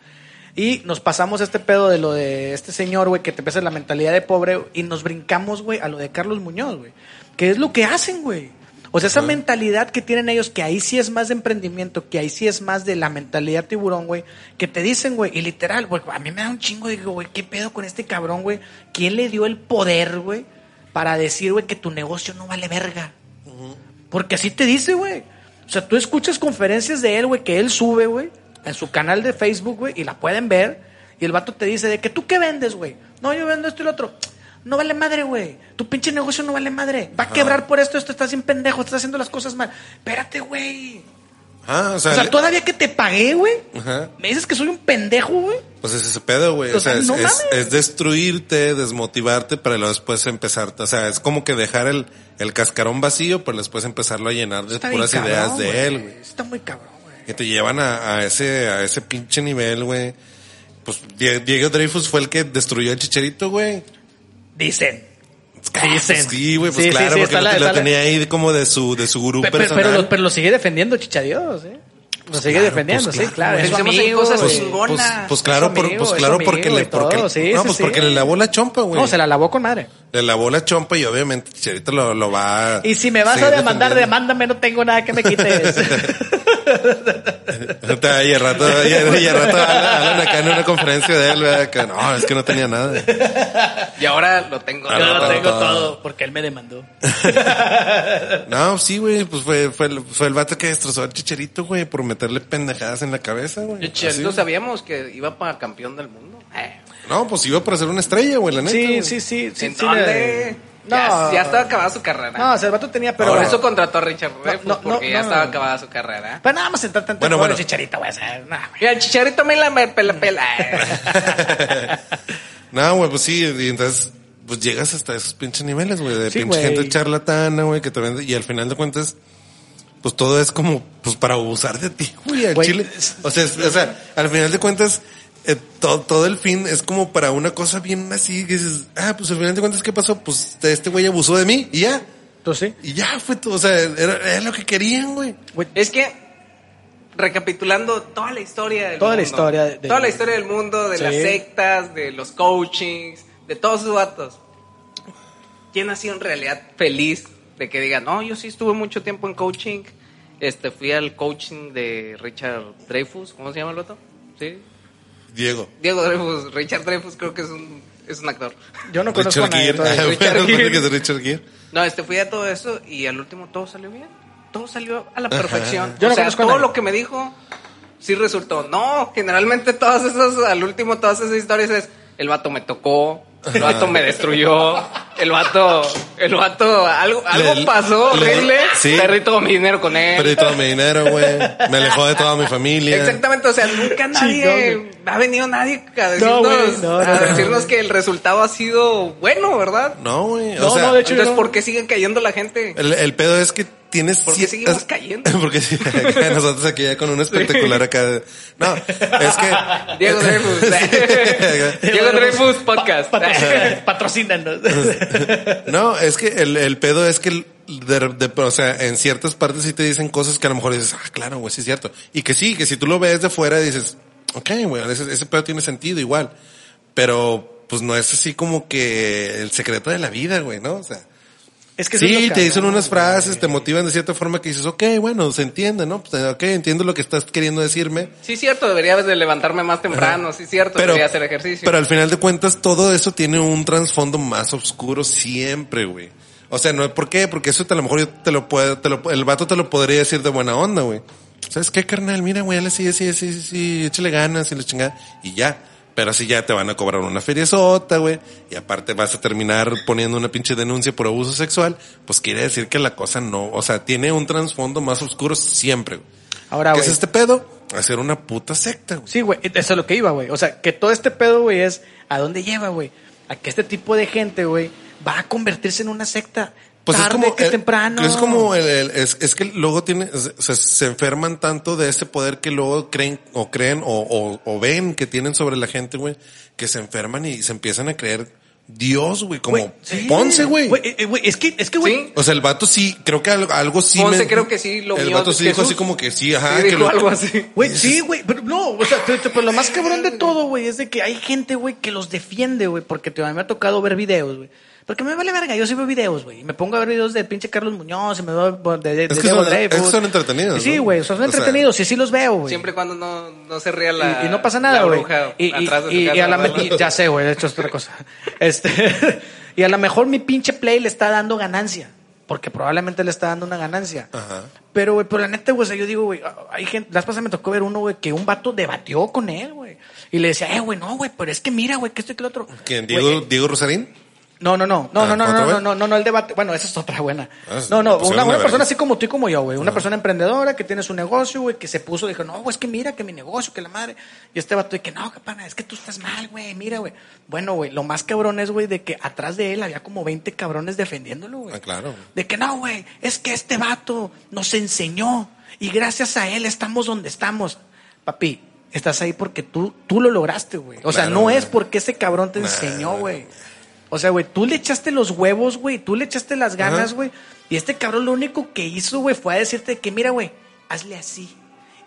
S2: Y nos pasamos este pedo de lo de este señor, güey, que te empieza la mentalidad de pobre, y nos brincamos, güey, a lo de Carlos Muñoz, güey. Que es lo que hacen, güey. O sea, esa mentalidad que tienen ellos, que ahí sí es más de emprendimiento, que ahí sí es más de la mentalidad tiburón, güey, que te dicen, güey, y literal, güey, a mí me da un chingo, digo, güey, ¿qué pedo con este cabrón, güey? ¿Quién le dio el poder, güey, para decir, güey, que tu negocio no vale verga? Porque así te dice, güey. O sea, tú escuchas conferencias de él, güey, que él sube, güey, en su canal de Facebook, güey, y la pueden ver. Y el vato te dice de que tú qué vendes, güey. No, yo vendo esto y lo otro. No vale madre, güey. Tu pinche negocio no vale madre. Va a quebrar por esto, esto estás bien pendejo, estás haciendo las cosas mal. Espérate, güey.
S1: Ah, o sea,
S2: O sea,
S1: le-
S2: todavía que te pagué, güey. Me dices que soy un pendejo, güey.
S1: Pues es ese pedo, güey. O
S2: O sea,
S1: sea, es,
S2: no
S1: es- es destruirte, desmotivarte para luego después empezar. O sea, es como que dejar el, el cascarón vacío, pero después empezarlo a llenar de
S2: Está
S1: puras
S2: cabrón,
S1: ideas de él, güey.
S2: Está muy cabrón.
S1: Que te llevan a, a ese, a ese pinche nivel, güey. Pues Die- Diego Dreyfus fue el que destruyó el chicharito, güey.
S2: Dicen.
S1: Ah,
S2: Dicen.
S1: pues sí, güey, pues
S2: Sí,
S1: claro,
S2: sí,
S1: porque
S2: la-
S1: lo
S2: la-
S1: tenía ahí como de su, de su gurú personal.
S2: Pero, lo, pero lo sigue defendiendo Chichadios, ¿eh? Lo sigue
S1: claro,
S2: defendiendo,
S1: pues
S2: sí,
S1: claro.
S2: Es amigo,
S3: cosas.
S1: Pues, pues
S2: Es
S1: claro, por-
S2: amigo,
S1: pues
S2: es
S1: claro, porque le,
S2: todo,
S1: porque,
S2: sí,
S1: no,
S2: sí,
S1: pues
S2: sí.
S1: porque le lavó la chompa, güey.
S2: No, se la lavó con madre.
S1: Le lavó la chompa y obviamente Chicharito lo, lo va a
S2: Y si me vas a demandar, demándame, no tengo nada que me quites. [LAUGHS]
S1: Y al rato, y al rato hablan acá en una conferencia de él, ¿verdad? Que no, es que no tenía nada.
S3: Y ahora lo tengo.
S1: Ah,
S2: Yo
S1: no,
S2: lo
S1: todo,
S2: tengo
S1: todo.
S2: todo, porque él me demandó. [LAUGHS]
S1: No, sí, güey, pues fue, fue, el, fue el vato que destrozó al chicharito, güey, por meterle pendejadas en la cabeza, güey.
S3: Chicharito sabíamos que iba para campeón del mundo. Eh,
S1: No, pues iba para ser una estrella, güey, la neta.
S2: Sí,
S1: güey.
S2: sí, sí. sí
S3: ¿En
S2: sí
S3: dónde?
S2: No.
S3: Ya, ya estaba acabada su carrera.
S2: No, o sea, el vato tenía, pero...
S3: Por eso contrató a Richard
S2: no, no,
S3: porque ya
S2: no.
S3: estaba acabada su carrera.
S2: Pero nada más entrar tanto
S1: Bueno, bueno.
S2: Chicharito, güey. o sea, nah, güey.
S3: Y el Chicharito me la me pela pela. [LAUGHS]
S1: No, güey, pues sí, y entonces, pues llegas hasta esos pinches niveles, güey, de
S2: Sí,
S1: pinche gente charlatana, güey, que te vende, y al final de cuentas, pues todo es como, pues para abusar de ti, güey, al chile. O sea, es- o sea, al final de cuentas, eh, todo, todo el fin es como para una cosa bien así, que dices, ah, pues al final de cuentas, ¿qué pasó? Pues este güey abusó de mí, y ya,
S2: Entonces, sí.
S1: y ya fue todo, o sea, era, era lo que querían, güey.
S3: Es que, recapitulando toda la historia del
S2: Toda la historia de-
S3: toda la historia del mundo, de
S2: Sí.
S3: las sectas, de los coachings, de todos sus vatos. ¿Quién ha sido en realidad feliz de que diga, no, yo sí estuve mucho tiempo en coaching? Este, fui al coaching de Richard Dreyfus, ¿cómo se llama el otro? ¿Sí?
S1: Diego.
S3: Diego Dreyfus, Richard Dreyfus creo que es un, es un actor.
S2: yo no conozco a
S1: Richard
S2: nadie.
S1: Ah, [LAUGHS]
S3: Richard
S1: bueno,
S3: Gere.
S1: parece que es Richard Gere.
S3: No, este fui a todo eso y al último todo salió bien. Todo salió a la perfección.
S2: Yo no
S3: o sea, todo
S2: nadie.
S3: lo que me dijo sí resultó. No, generalmente todas esas, al último, todas esas historias es el vato me tocó, el vato me destruyó, el vato, el vato, algo, algo
S1: Le-
S3: pasó
S1: le-
S3: horrible,
S1: sí.
S3: perdí todo mi dinero con él.
S1: Perdí todo mi dinero, güey. Me alejó de toda mi familia.
S3: Exactamente, o sea, nunca nadie, ha venido nadie a
S2: No,
S3: decirnos,
S2: güey, no, no,
S3: a
S2: no.
S3: decirnos que el resultado ha sido bueno, ¿verdad?
S1: No, güey.
S2: No,
S1: o sea,
S2: no, de hecho,
S3: Entonces,
S2: no.
S3: ¿por qué sigue cayendo la gente?
S1: El, el pedo es que tienes...
S3: ¿Por qué
S1: cier-
S3: seguimos [LAUGHS] cayendo? [LAUGHS]
S1: Porque [LAUGHS] nosotros aquí ya con un espectacular acá. No, es que...
S3: Diego Dreyfus. Diego Dreyfus Podcast.
S2: Patro- Patrocínanos.
S1: No, es que el, el pedo es que... el- de- de- o sea, en ciertas partes sí te dicen cosas que a lo mejor dices, ah, claro, güey, sí es cierto. Y que sí, que si tú lo ves de fuera dices, ok, güey, ese, ese pedo tiene sentido igual. Pero, pues no es así como que el secreto de la vida, güey, ¿no? O sea...
S2: Es que
S1: Sí, te dicen unas
S2: güey.
S1: frases, te motivan de cierta forma que dices, ok, bueno, se entiende, ¿no? Pues, ok, entiendo lo que estás queriendo decirme.
S3: Sí, cierto, debería de levantarme más temprano. Sí, cierto,
S1: Pero,
S3: debería hacer ejercicio.
S1: pero al final de cuentas todo eso tiene un trasfondo más oscuro siempre, güey. O sea, no, ¿por qué? Porque eso te, a lo mejor yo te lo puedo, te lo, el vato te lo podría decir de buena onda, güey. ¿Sabes qué, carnal? Mira, güey, sí, sí, sí, sí, échale ganas y la chingada. Y ya. Pero así ya te van a cobrar una feria sota, güey. Y aparte vas a terminar poniendo una pinche denuncia por abuso sexual. Pues quiere decir que la cosa no, o sea, tiene un trasfondo más oscuro siempre, güey.
S2: Ahora,
S1: ¿Qué es este pedo? Hacer una puta secta, güey.
S2: Sí, güey, eso es lo que iba, güey. O sea, que todo este pedo, güey, es a dónde lleva, güey. A que este tipo de gente, güey, va a convertirse en una secta.
S1: Pues
S2: tarde
S1: es como
S2: que
S1: el-
S2: temprano.
S1: Es como el, el- es, es que luego tiene, o sea, se enferman tanto de ese poder que luego creen o creen o, o, o ven que tienen sobre la gente, güey, que se enferman y se empiezan a creer Dios, güey, como
S2: Güey, sí.
S1: Ponce, güey.
S2: Güey, eh, güey, es que, es que, güey.
S3: Sí.
S1: O sea, el vato sí, creo que algo, algo sí.
S3: Ponce
S1: me-
S3: creo que sí lo
S1: El vato sí
S3: Jesús.
S1: dijo así como que sí, ajá.
S3: Sí,
S1: que
S3: dijo
S1: lo-
S3: algo así.
S2: Güey, sí, güey, pero no, o sea, te- te- pero lo más cabrón de todo, güey, es de que hay gente, güey, que los defiende, güey, porque te- a mí me ha tocado ver videos, güey. Porque me vale verga, yo sí veo videos, güey. y Me pongo a ver videos de pinche Carlos Muñoz, y me veo de, de, de
S1: Es que
S2: Diego
S1: son-
S2: Dreyfus.
S1: es que son entretenidos,
S2: Sí,
S1: ¿no?
S2: güey, son
S1: O sea,
S2: entretenidos, y sí los veo, güey.
S3: Siempre y cuando no, no se ría la.
S2: y, y no pasa nada,
S3: la
S2: güey. Y, y-
S3: de
S2: y- y a la y- ya sé, güey, de hecho es otra cosa. [LAUGHS] Este, [LAUGHS] y a lo mejor mi pinche play le está dando ganancia. Porque probablemente le está dando una ganancia.
S1: Ajá.
S2: Pero, güey, pero la neta, güey, o sea, yo digo, güey, hay gente, las pasas me tocó ver uno, güey, que un vato debatió con él, güey. Y le decía, eh, güey, no, güey, pero es que mira, güey, que esto y que lo otro.
S1: ¿Quién? ¿Diego,
S2: eh,
S1: Diego Rosarín?
S2: No, no, no, no,
S1: Ah,
S2: no, no,
S1: ¿otra
S2: no, no, no, no, no, el debate, bueno, esa es otra buena.
S1: Ah,
S2: No, no, una, una persona así como tú y como yo, güey, una persona emprendedora que tiene su negocio, güey, que se puso, dijo, no, güey, es que mira que mi negocio, que la madre. Y este vato de que, no, capana, es que tú estás mal, güey, mira, güey. Bueno, güey, lo más cabrón es, güey, de que atrás de él había como 20 cabrones defendiéndolo, güey.
S1: Ah, claro.
S2: De que no, güey, es que este vato nos enseñó y gracias a él estamos donde estamos. Papi, estás ahí porque tú, tú lo lograste, güey. O sea,
S1: Claro,
S2: no es porque ese cabrón te
S1: Nah,
S2: enseñó,
S1: güey.
S2: O sea, güey, tú le echaste los huevos, güey, tú le echaste las ganas, güey. Y este cabrón lo único que hizo, güey, fue a decirte que, mira, güey, hazle así.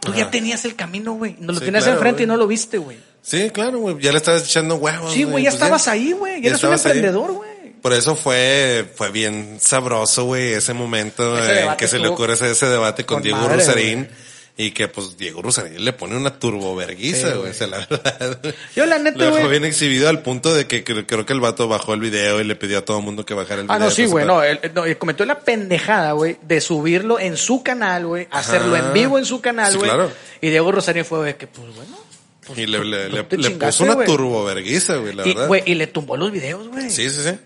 S2: Tú ya tenías el camino, güey. Nos lo
S1: Sí,
S2: tenías
S1: claro,
S2: enfrente y no lo viste, güey.
S1: Sí, claro, güey. Ya le estabas echando huevos.
S2: Sí, güey, ya
S1: pues
S2: estabas ahí, güey. Ya eres un emprendedor, güey.
S1: Por eso fue, fue bien sabroso, güey, ese momento en que se le ocurre ese, ese debate con,
S2: con
S1: Diego
S2: madre.
S1: Y que pues Diego Rosarín le pone una turboverguiza,
S2: Sí,
S1: güey. O sea, la verdad.
S2: Yo, la neta,
S1: Lo dejó
S2: güey-
S1: bien exhibido al punto de que cre- creo que el vato bajó el video y le pidió a todo el mundo que bajara el video.
S2: Ah, no, sí, güey, no, él, no, él cometió la pendejada, güey, de subirlo en su canal, güey, hacerlo en vivo en su canal,
S1: Sí,
S2: güey.
S1: claro.
S2: Y Diego Rosario fue de que, pues, bueno. pues,
S1: Y le, le,
S2: tú
S1: le, le puso una
S2: güey.
S1: turboverguiza, güey, la
S2: Y,
S1: verdad.
S2: güey, y le tumbó los videos, güey.
S1: Sí, sí, sí.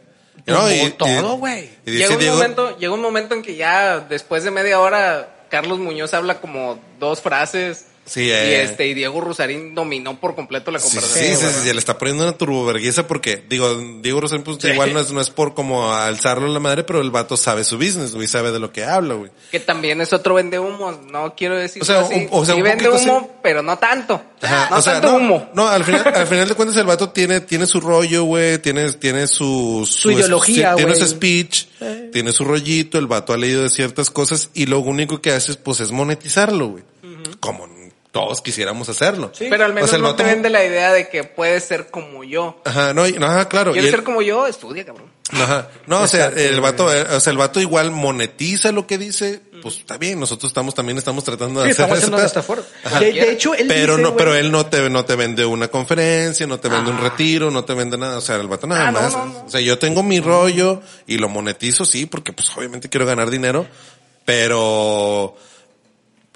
S2: Tumbó todo, güey.
S1: Y dice
S3: Llega un,
S1: Diego,
S3: momento, llega un momento en que ya después de media hora Carlos Muñoz habla como dos frases
S1: Sí,
S3: y
S1: eh.
S3: este y Diego Rusarín dominó por completo la
S1: sí,
S3: conversación.
S1: sí, sí, sí, le está poniendo una turboverguiza porque, digo, Diego Rosarín, pues igual no es, no es por como alzarlo a la madre, pero el vato sabe su business, güey, sabe de lo que habla, güey.
S3: Que también es otro vende humo, no quiero decir
S1: O sea,
S3: así.
S1: o sea,
S3: sí vende humo, pero no tanto.
S1: Ajá,
S3: no
S1: o sea,
S3: tanto
S1: no,
S3: humo.
S1: No, al final, al final de cuentas el vato tiene, tiene su rollo, güey, tiene, tiene su,
S2: Su ideología,
S1: tiene su
S2: güey.
S1: speech, tiene su rollito, el vato ha leído de ciertas cosas y lo único que hace es, pues, es monetizarlo, güey. Como todos quisiéramos hacerlo.
S3: Pero al menos
S1: O sea, el
S3: no
S1: vato-
S3: te vende la idea de que puedes ser como yo.
S1: Ajá, no, y- no, ajá, claro. y
S3: ¿Quieres
S1: él-
S3: ser como yo? Estudia, cabrón.
S1: Ajá. No, o sea, el vato, eh, o sea, el vato igual monetiza lo que dice, pues está bien, nosotros estamos también estamos tratando de
S2: Sí,
S1: hacer
S2: estamos haciendo. De, de hecho, él
S1: pero
S2: dice,
S1: no, pero él no te, no te vende una conferencia, no te vende un
S2: Ah.
S1: retiro, no te vende nada, o sea, el vato nada
S3: Ah, no,
S1: más.
S3: no, no.
S1: O sea, yo tengo mi rollo y lo monetizo, sí, porque pues obviamente quiero ganar dinero, pero,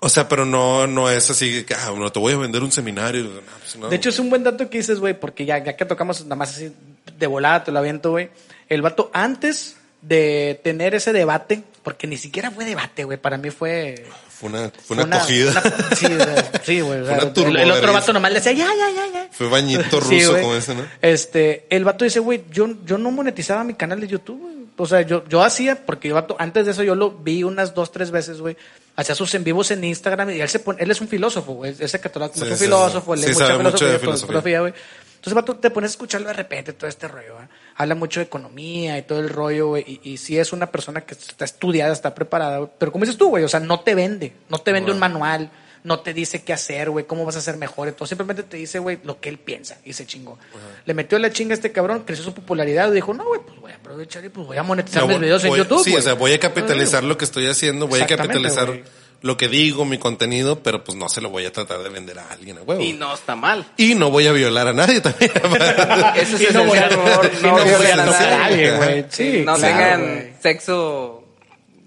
S1: o sea, pero no, no es así que, ah, no te voy a vender un seminario. No, pues, no.
S2: De hecho, es un buen dato que dices, güey, porque ya, ya que tocamos nada más así de volada, te lo aviento, güey. El vato, antes de tener ese debate, porque ni siquiera fue debate, güey, para mí fue...
S1: fue una, fue una, acogida.
S2: una- [LAUGHS] sí, güey, sí, güey.
S1: una
S2: el, el otro vato nomás le decía, ya, ya, ya, ya.
S1: Fue bañito ruso como ese, ¿no?
S2: Este, el vato dice, güey, yo, yo no monetizaba mi canal de YouTube, güey. O sea, yo, yo hacía, porque antes de eso yo lo vi unas dos, tres veces, güey. Hacía sus en vivos en Instagram y él se pone, él es un filósofo, güey. Ese
S1: Sí,
S2: es un
S1: sí,
S2: filósofo,
S1: sí.
S2: lee mucha filosofía,
S1: de filosofía.
S2: güey. Entonces, vato, te pones a escucharlo de repente, todo este rollo. Habla mucho de economía y todo el rollo, güey. Y, y sí es una persona que está estudiada, está preparada, güey. Pero como dices tú, güey, o sea, no te vende. No te vende un manual. No te dice qué hacer, güey, cómo vas a ser mejor. Entonces simplemente te dice, güey, lo que él piensa. Y se chingó. Le metió la chinga a este cabrón, creció su popularidad y dijo, no, güey, pues voy a aprovechar y pues voy a monetizar
S1: No,
S2: mis videos en
S1: voy-
S2: YouTube.
S1: Sí,
S2: güey".
S1: o sea, voy a capitalizar lo que estoy haciendo, voy a capitalizar lo que digo, mi contenido, pero pues no se lo voy a tratar de vender a alguien a huevo.
S3: Y no está mal.
S1: Y no voy a violar a nadie también. [LAUGHS]
S3: Eso es
S2: Y no voy a-
S3: no
S2: voy a
S3: violen a
S2: lanzar a
S3: nadie.
S2: güey. Sí,
S3: no
S2: claro,
S3: tengan sexo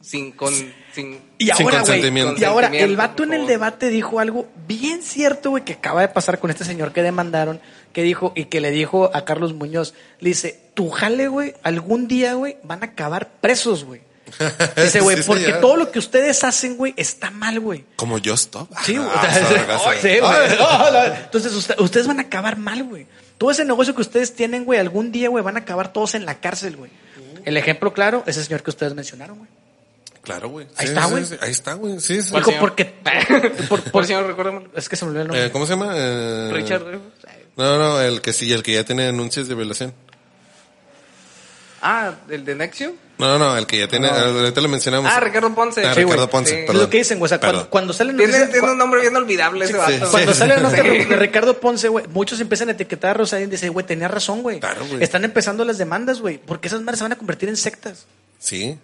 S3: sin con sin
S2: Y ahora, güey, y ahora el vato en el debate dijo algo bien cierto, güey, que acaba de pasar con este señor que demandaron, que dijo y que le dijo a Carlos Muñoz, le dice, tu jale, güey, algún día, güey, van a acabar presos, güey. [LAUGHS] Dice, güey,
S1: Sí,
S2: porque
S1: señor.
S2: todo lo que ustedes hacen, güey, está mal, güey.
S1: Como yo stop.
S2: Sí, güey.
S1: Ah, [LAUGHS] sargazo.
S2: Sí, güey. Entonces, usted- ustedes van a acabar mal, güey. Todo ese negocio que ustedes tienen, güey, algún día, güey, van a acabar todos en la cárcel, güey. El ejemplo claro es el señor que ustedes mencionaron, güey.
S1: Claro, güey.
S2: Ahí
S1: Sí,
S2: está,
S1: sí,
S2: güey.
S1: sí, Ahí está, güey. Sí,
S2: porque... por- [LAUGHS]
S3: Por
S2: por-
S3: si no recuerdo.
S2: es que se me olvidó el nombre.
S1: Eh, ¿Cómo se llama? Eh,
S3: Richard.
S1: No, no, el que sí, el que ya tiene denuncias de violación.
S3: Ah, el de Nexio.
S1: No, no, el que ya tiene, ahorita lo mencionamos.
S3: Ah, Ricardo Ponce.
S1: Ah,
S3: Sí,
S1: Ricardo. Ponce,
S3: Sí.
S2: Lo que dicen, güey. O sea, cuando, salen
S3: Tiene,
S2: noticias-
S3: tiene un nombre bien olvidable ese
S1: Sí,
S3: vato.
S1: sí.
S2: Cuando sale la nota
S3: Sí.
S2: de Ricardo Ponce, güey, muchos empiezan a etiquetar a Rosalía y dicen, güey, tenía razón, güey.
S1: Claro, güey.
S2: Están empezando las demandas, güey, porque esas madres se van a convertir en sectas.
S1: Sí.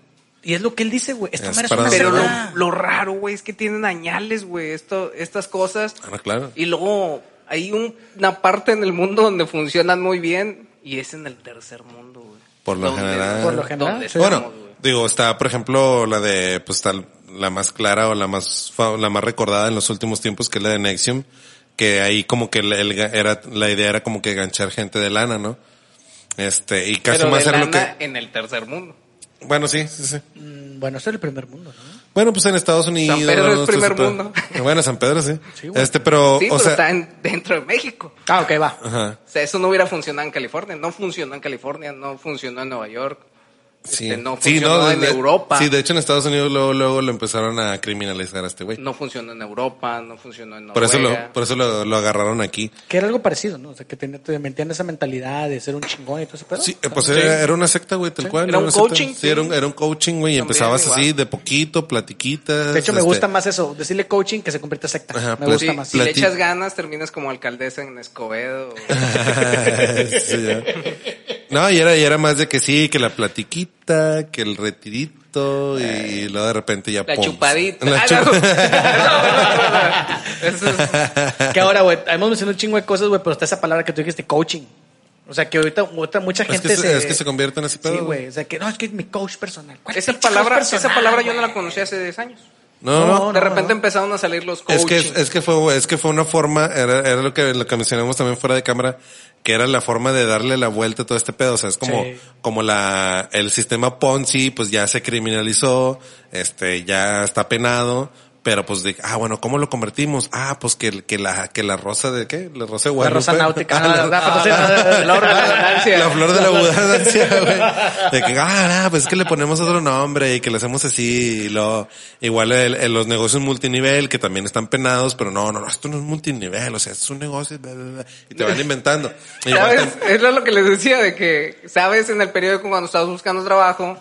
S2: Y es lo que él dice, güey. Esta
S1: Es
S2: madre es
S1: para
S2: una
S3: Pero lo, raro, güey, es que tienen añales, güey, esto, estas cosas.
S1: Ah, claro.
S3: Y luego hay un- una parte en el mundo donde funcionan muy bien y es en el tercer mundo, güey.
S1: Por lo general.
S2: Por lo general,
S3: donde
S2: sí.
S3: estamos,
S1: Bueno,
S3: güey.
S1: digo, está, por ejemplo, la de, pues está la más clara o la más, fa- la más recordada en los últimos tiempos, que es la de Nexium, que ahí como que el- el ga- era, la idea era como que ganchar gente de lana, ¿no? Este, y casi
S3: Pero
S1: más
S3: de
S1: era lo que,
S3: en el tercer mundo.
S1: Bueno, sí, sí, sí.
S2: Mm, Bueno, este es el primer mundo, ¿no?
S1: Bueno, pues en Estados Unidos.
S3: Pedro es
S1: todo
S3: primer
S1: ese pedo.
S3: mundo.
S1: Bueno, San Pedro sí.
S2: Sí, güey.
S1: este, pero,
S3: Sí,
S1: o
S3: pero
S1: sea,
S3: está en- dentro de México.
S2: Ah, ok, va.
S1: ajá.
S3: O sea, eso no hubiera funcionado en California. No funcionó en California, no funcionó en Nueva York.
S1: Sí.
S3: Este, no
S1: Sí,
S3: funcionó
S1: de-
S3: en
S1: de-
S3: Europa.
S1: Sí, de hecho en Estados Unidos luego, luego lo empezaron a criminalizar a este güey.
S3: No funcionó en Europa, no funcionó en
S1: por eso
S3: Noruega.
S1: lo, por eso lo, lo agarraron aquí.
S2: Que era algo parecido, ¿no? O sea, que tenía, te metían esa mentalidad de ser un chingón y todo ese pedo.
S1: Sí, eh, pues era, era una secta, güey, tal cual.
S3: Era un
S1: una secta.
S3: coaching,
S1: Sí, era un,
S3: sí.
S1: era un coaching, güey, y empezabas
S3: igual.
S1: así, de poquito, platiquitas.
S2: De hecho, me
S1: este,
S2: gusta más eso, decirle coaching que se convierte en secta.
S1: Ajá,
S2: me gusta
S3: Sí,
S2: más.
S3: si le echas ganas, terminas como alcaldesa en Escobedo. [LAUGHS]
S1: Sí, ya. No, y era, y era más de que sí, que la platiquita, que el retirito, y luego de repente ya
S3: La
S1: pum.
S3: chupadita.
S1: La
S3: Ah,
S1: chup-
S3: no. [LAUGHS] [LAUGHS] Eso es-
S2: Que ahora, güey, hemos mencionado un chingo de cosas, güey, pero está esa palabra que tú dijiste, coaching. O sea, que ahorita, ahorita mucha
S1: Es
S2: gente
S1: que, se, es que se convierte en ese pedo.
S2: Sí, güey. O sea, que no, es que es mi coach personal. ¿Cuál
S3: esa palabra,
S2: coach
S3: esa palabra yo no
S2: güey?
S3: la conocí hace 10 años.
S1: No, no,
S2: No,
S3: de repente empezaron a salir los
S1: Es
S3: coaching.
S1: que, es que fue, es que fue una forma, era, era lo que, lo que mencionamos también fuera de cámara, que era la forma de darle la vuelta a todo este pedo. O sea, es como,
S2: Sí.
S1: como la, el sistema Ponzi, pues ya se criminalizó, este, ya está penado, pero pues de, ah, bueno, ¿cómo lo convertimos? Ah, pues que, que la, que la rosa de qué? La rosa de
S2: La rosa
S1: Guadalupe.
S2: náutica.
S1: Ah,
S2: no,
S1: la-
S2: la- la- la- [LAUGHS]
S3: la flor de la abundancia.
S1: flor de la abundancia, güey. De que, ah, ah, pues es que le ponemos otro nombre y que le hacemos así y luego, igual el- el- los negocios multinivel que también están penados, pero no, no, no, esto no es multinivel, o sea, es un negocio, bla, bla, bla, y te van inventando. [LAUGHS]
S3: ¿Sabes? Es lo que les decía de que, sabes, en el periódico cuando estás buscando trabajo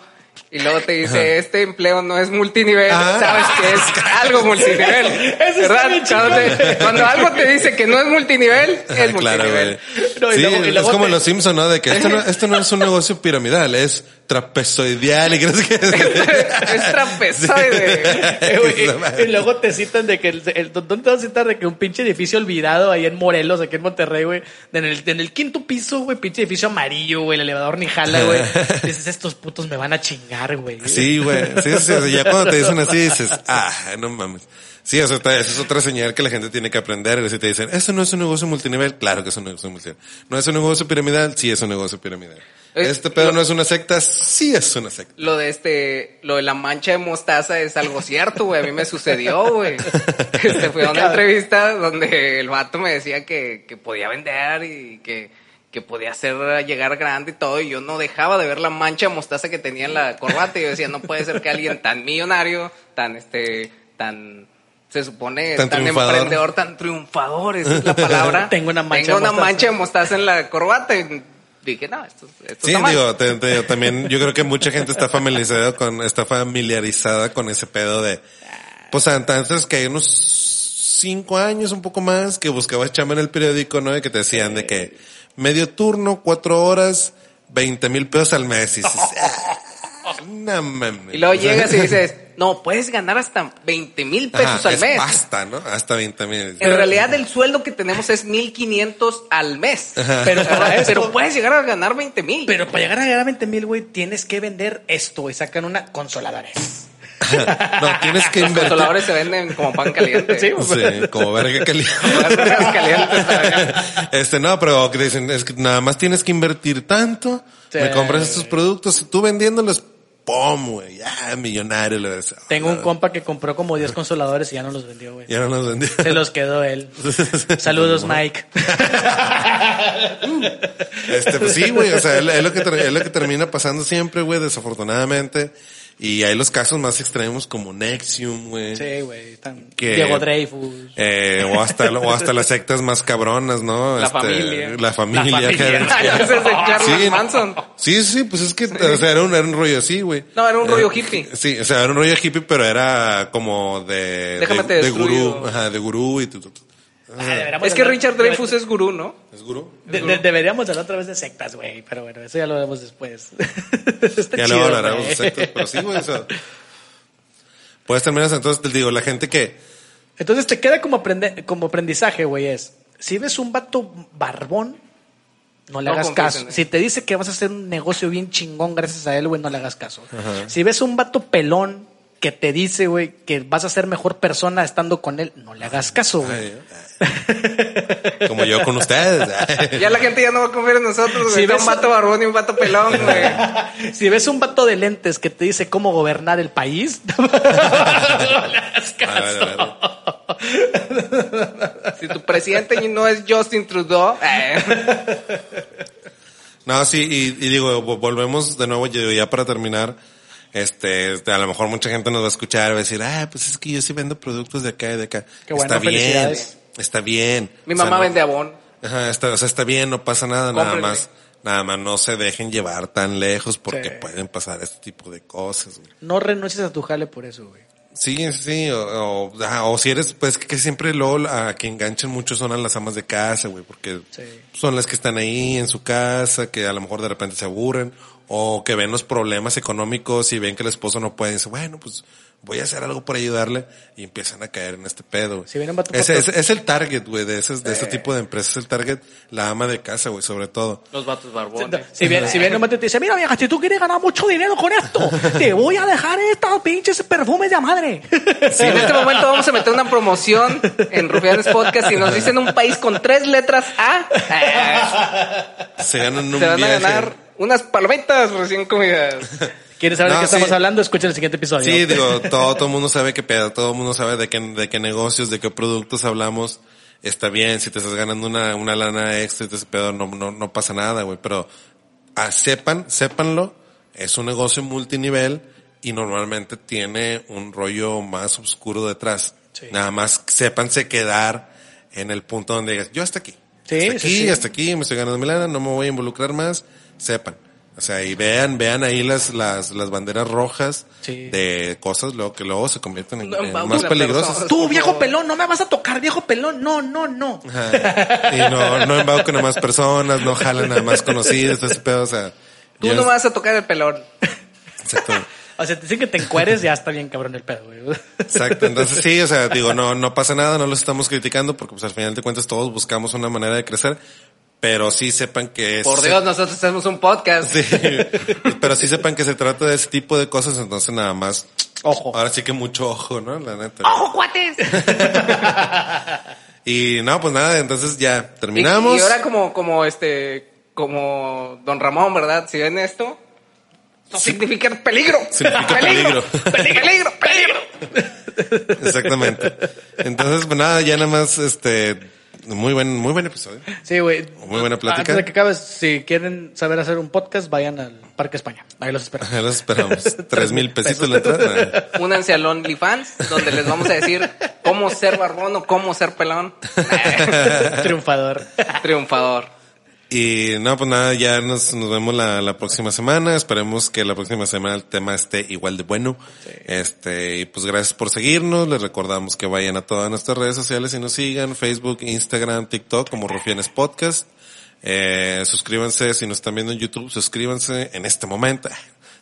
S3: y luego te dice, este empleo no es multinivel,
S1: Ah.
S3: sabes que es [LAUGHS] algo multinivel.
S2: Eso
S3: ¿Verdad? Cuando, algo te dice que no es multinivel, es
S1: Ah, claro,
S3: multinivel.
S1: güey.
S2: No, y
S1: sí,
S2: luego- y luego
S1: es como
S2: te-
S1: los Simpson, ¿no? De que esto no, esto no es un negocio piramidal, es trapezoidial y crees que [LAUGHS]
S3: es trapezoide.
S2: Eh, y, luego te citan de que el, el- ¿dónde te vas a citar de que un pinche edificio olvidado ahí en Morelos, aquí en Monterrey, güey, en el, en el quinto piso, güey, pinche edificio amarillo, güey, el elevador ni jala, güey. [LAUGHS] Dices, estos putos me van a chingar, güey.
S1: Sí, güey. Sí, sí, sí, ya cuando te dicen así dices, ah, no mames. Sí, eso está, esa es otra señal que la gente tiene que aprender. Y si te dicen, eso no es un negocio multinivel, claro que es un negocio multinivel. No es un negocio piramidal, sí es un negocio piramidal.
S3: Es-
S1: Este pedo
S3: lo-
S1: no es una secta, sí es una secta.
S3: Lo de este, lo de la mancha de mostaza es algo cierto, güey. A mí me sucedió, güey. [LAUGHS] Este, fue a una entrevista donde el vato me decía que, que podía vender y que, que podía hacer llegar grande y todo. Y yo no dejaba de ver la mancha de mostaza que tenía en la corbata. Y yo decía, no puede ser que alguien tan millonario, tan este, tan, se supone,
S1: Tan
S3: emprendedor, tan triunfador, esa es la palabra. [LAUGHS]
S2: Tengo una mancha
S3: Tengo
S2: de
S3: una
S2: mostaza.
S3: mancha de mostaza en la corbata. Y dije, no, esto, esto
S1: Sí,
S3: está mal.
S1: digo, te- te digo, también yo creo que mucha gente está familiarizada con, está familiarizada con ese pedo de, pues antes que hay unos cinco años, un poco más, que buscabas chamba en el periódico, ¿no? Y que te decían de que medio turno, cuatro horas, veinte mil pesos al mes. Y dices, "Ah, [LAUGHS] no mames.
S3: Y luego llegas y dices, no, puedes ganar hasta 20 mil pesos
S1: Ajá,
S3: al
S1: es
S3: mes.
S1: Basta, ¿no? Hasta veinte mil.
S3: En realidad el sueldo que tenemos es 1500 al mes.
S2: Pero para esto-
S3: Pero puedes llegar a ganar 20 mil.
S2: Pero para llegar a ganar 20 mil, güey, tienes que vender esto, güey. Sacan una consoladores.
S1: No, tienes que
S3: Los
S1: invertir.
S3: consoladores se venden como pan caliente.
S2: Sí,
S1: Sí, como verga caliente. Este, no, pero que dicen, es que nada más tienes que invertir tanto,
S2: Sí.
S1: me compras estos productos, tú vendiéndolos, pum, güey, ya, millonario. ves.
S2: Tengo un compa que compró como 10 consoladores y ya no los vendió, güey.
S1: Ya no los vendí.
S2: Se los quedó él. [LAUGHS] Saludos, Mike.
S1: Este, pues sí, güey, o sea, es, lo que, es lo que termina pasando siempre, güey, desafortunadamente. Y hay los casos más extremos como Nexium, güey.
S2: Sí, güey. Diego Dreyfus.
S1: Eh, o hasta, o hasta las sectas más cabronas, ¿no?
S3: La
S1: Este,
S3: familia.
S1: La familia.
S2: La familia. [LAUGHS]
S1: Sí.
S3: Manson.
S1: Sí, sí, pues es que, o sea, era un, era un rollo así, güey.
S3: No, era un rollo
S1: Eh,
S3: hippie.
S1: Sí, o sea, era un rollo hippie, pero era como de,
S3: Déjame
S1: de,
S3: te
S1: de gurú, ajá, de gurú y tu, tu- tu-
S2: Ah,
S3: Es que
S2: hablar-
S3: Richard Dreyfus es gurú, ¿no?
S1: ¿Es gurú?
S2: de- de- deberíamos hablar otra vez de sectas, güey. Pero bueno, eso ya lo vemos después. [LAUGHS] Está
S1: Ya
S2: chido,
S1: luego hablaremos de sectas, pero sí, güey, o sea. Puedes terminar, entonces te digo, la gente que,
S2: Entonces te queda como, aprende- como aprendizaje, güey, es, si ves un vato barbón, no le
S3: No
S2: hagas caso. Si te dice que vas a hacer un negocio bien chingón gracias a él, güey, no le hagas caso. Si ves un vato pelón que te dice, güey, que vas a ser mejor persona estando con él, no le hagas caso, güey. [LAUGHS]
S1: como yo con ustedes. [LAUGHS]
S3: Ya la gente ya no va a confiar en nosotros.
S2: Si ves-
S3: un vato barbón y un vato pelón, [LAUGHS] güey.
S2: Si ves un vato de lentes que te dice cómo gobernar el país, no le hagas
S1: A ver,
S2: caso.
S1: a ver.
S3: Si tu presidente no es Justin Trudeau, eh,
S1: No, sí, y, y digo, vo- volvemos de nuevo, yo ya para terminar, este, este, a lo mejor mucha gente nos va a escuchar, va a decir, ah, pues es que yo sí vendo productos de acá y de acá.
S2: Qué bueno,
S1: está bien,
S2: felicidades.
S1: Está bien.
S3: mi
S1: O sea,
S3: mamá
S1: no-
S3: vende abón.
S1: Ajá, está, o sea, está bien, no pasa nada, nada más. Nada más no se dejen llevar tan lejos porque
S2: Sí.
S1: pueden pasar este tipo de cosas. güey.
S2: No renuncies a tu jale por eso, güey.
S1: Sí, sí, o, o, ajá, o si eres, pues que siempre luego a que enganchan mucho son a las amas de casa, güey, porque
S2: Sí.
S1: son las que están ahí en su casa, que a lo mejor de repente se aburren, o que ven los problemas económicos y ven que el esposo no puede, y bueno, pues voy a hacer algo por ayudarle, y empiezan a caer en este pedo.
S2: Si viene un vato
S1: Ese-
S2: pato-
S1: ese- es el target, güey, de, ese, de este tipo de empresas, es el target, la ama de casa, güey, sobre todo.
S3: Los vatos barbones.
S2: Si viene, si viene un vato y te dice, mira vieja, si tú quieres ganar mucho dinero con esto, [LAUGHS] te voy a dejar estos pinches perfumes de madre.
S3: Sí, en este momento vamos a meter una promoción en Rufianes Podcast y nos dicen un país con tres letras A.
S1: Se ganan un
S3: se van a ganar unas palomitas recién comidas. [LAUGHS]
S2: ¿Quieres saber
S1: No,
S2: de qué
S1: sí.
S2: estamos hablando? Escucha el siguiente episodio.
S1: Sí, digo, todo, todo el mundo sabe qué pedo, todo el mundo sabe de qué, de qué negocios, de qué productos hablamos. Está bien, si te estás ganando una, una lana extra y ese pedo, no, no, no pasa nada, güey. Pero ah, sepan, sépanlo, es un negocio multinivel y normalmente tiene un rollo más oscuro detrás.
S2: Sí.
S1: Nada más sépanse quedar en el punto donde digas, yo hasta aquí.
S2: Sí,
S1: hasta aquí,
S2: sí.
S1: hasta aquí, me estoy ganando mi lana, no me voy a involucrar más, sepan. O sea, y vean, vean ahí las, las, las banderas rojas
S2: Sí.
S1: de cosas luego que luego se convierten en, más peligrosas.
S2: Tú, viejo pelón, no me vas a tocar, viejo pelón. No, no, no.
S1: Ajá. Y no, no embaucan a más personas, no jalan a más conocidos, todo ese pedo, o sea.
S3: Tú
S1: yo-
S3: no me vas a tocar el pelón.
S1: Exacto. [LAUGHS]
S2: O sea, te dicen que te encueres, ya está bien cabrón el pedo, güey.
S1: Exacto, entonces sí, o sea, digo, no, no pasa nada, no los estamos criticando porque pues al final de cuentas todos buscamos una manera de crecer, pero sí sepan que es...
S3: Por Dios, nosotros hacemos un podcast.
S1: Sí, [LAUGHS] pero sí sepan que se trata de ese tipo de cosas, entonces nada más.
S2: Ojo.
S1: Ahora sí que mucho ojo, ¿no? La neta.
S3: ¡Ojo, cuates! [LAUGHS]
S1: Y no, pues nada, entonces ya terminamos.
S3: y ahora como, como este, como Don Ramón, ¿verdad? Si ven esto, esto significa peligro. [LAUGHS]
S1: Significa peligro.
S3: peligro, peligro.
S1: Exactamente. Entonces, pues nada, ya nada más, este, muy buen, muy buen episodio.
S2: Sí, güey.
S1: Muy buena plática.
S2: Antes de que acabes, si quieren saber hacer un podcast, vayan al Parque España. Ahí los espero.
S1: Ahí los esperamos. [LAUGHS] Tres mil pesitos la entrada.
S3: Únanse al OnlyFans, donde les vamos a decir cómo ser barbón o cómo ser pelón. [LAUGHS]
S2: Triunfador.
S3: Triunfador.
S1: Y no, pues nada, ya nos, nos vemos la, la próxima semana. Esperemos que la próxima semana el tema esté igual de bueno. Este, y pues gracias por seguirnos. Les recordamos que vayan a todas nuestras redes sociales y nos sigan. Facebook, Instagram, TikTok como Rufianes Podcast. Eh, suscríbanse si nos están viendo en YouTube, suscríbanse en este momento.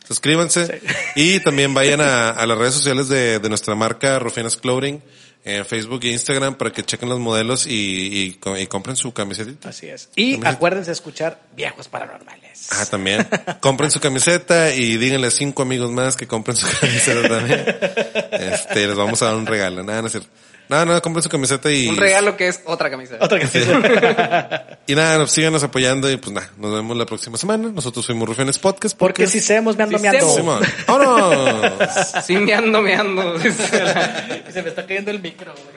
S1: Suscríbanse. Y también vayan a, [LAUGHS] a las redes sociales de, de nuestra marca Rufianes Clothing en Facebook e Instagram para que chequen los modelos y, y, y compren su camisetita.
S2: Así es. Y acuérdense de escuchar Viejos Paranormales.
S1: Ah, también. compren su camiseta y díganle a cinco amigos más que compren su camiseta también. [LAUGHS] Este, les vamos a dar un regalo. Nada, no es cierto. Nada, nada, compren su camiseta y...
S3: Un regalo que es otra camisa.
S2: Otra sí. [LAUGHS]
S1: Y nada, pues, síganos apoyando y pues nada, nos vemos la próxima semana. Nosotros fuimos Rufianes Podcast.
S2: Porque si semos, me ando
S3: Si
S2: meando.
S3: semos.
S1: Simón, [LAUGHS] ¡vámonos!
S3: Sí, me ando, me ando. [LAUGHS]
S2: Se me está cayendo el micro, güey.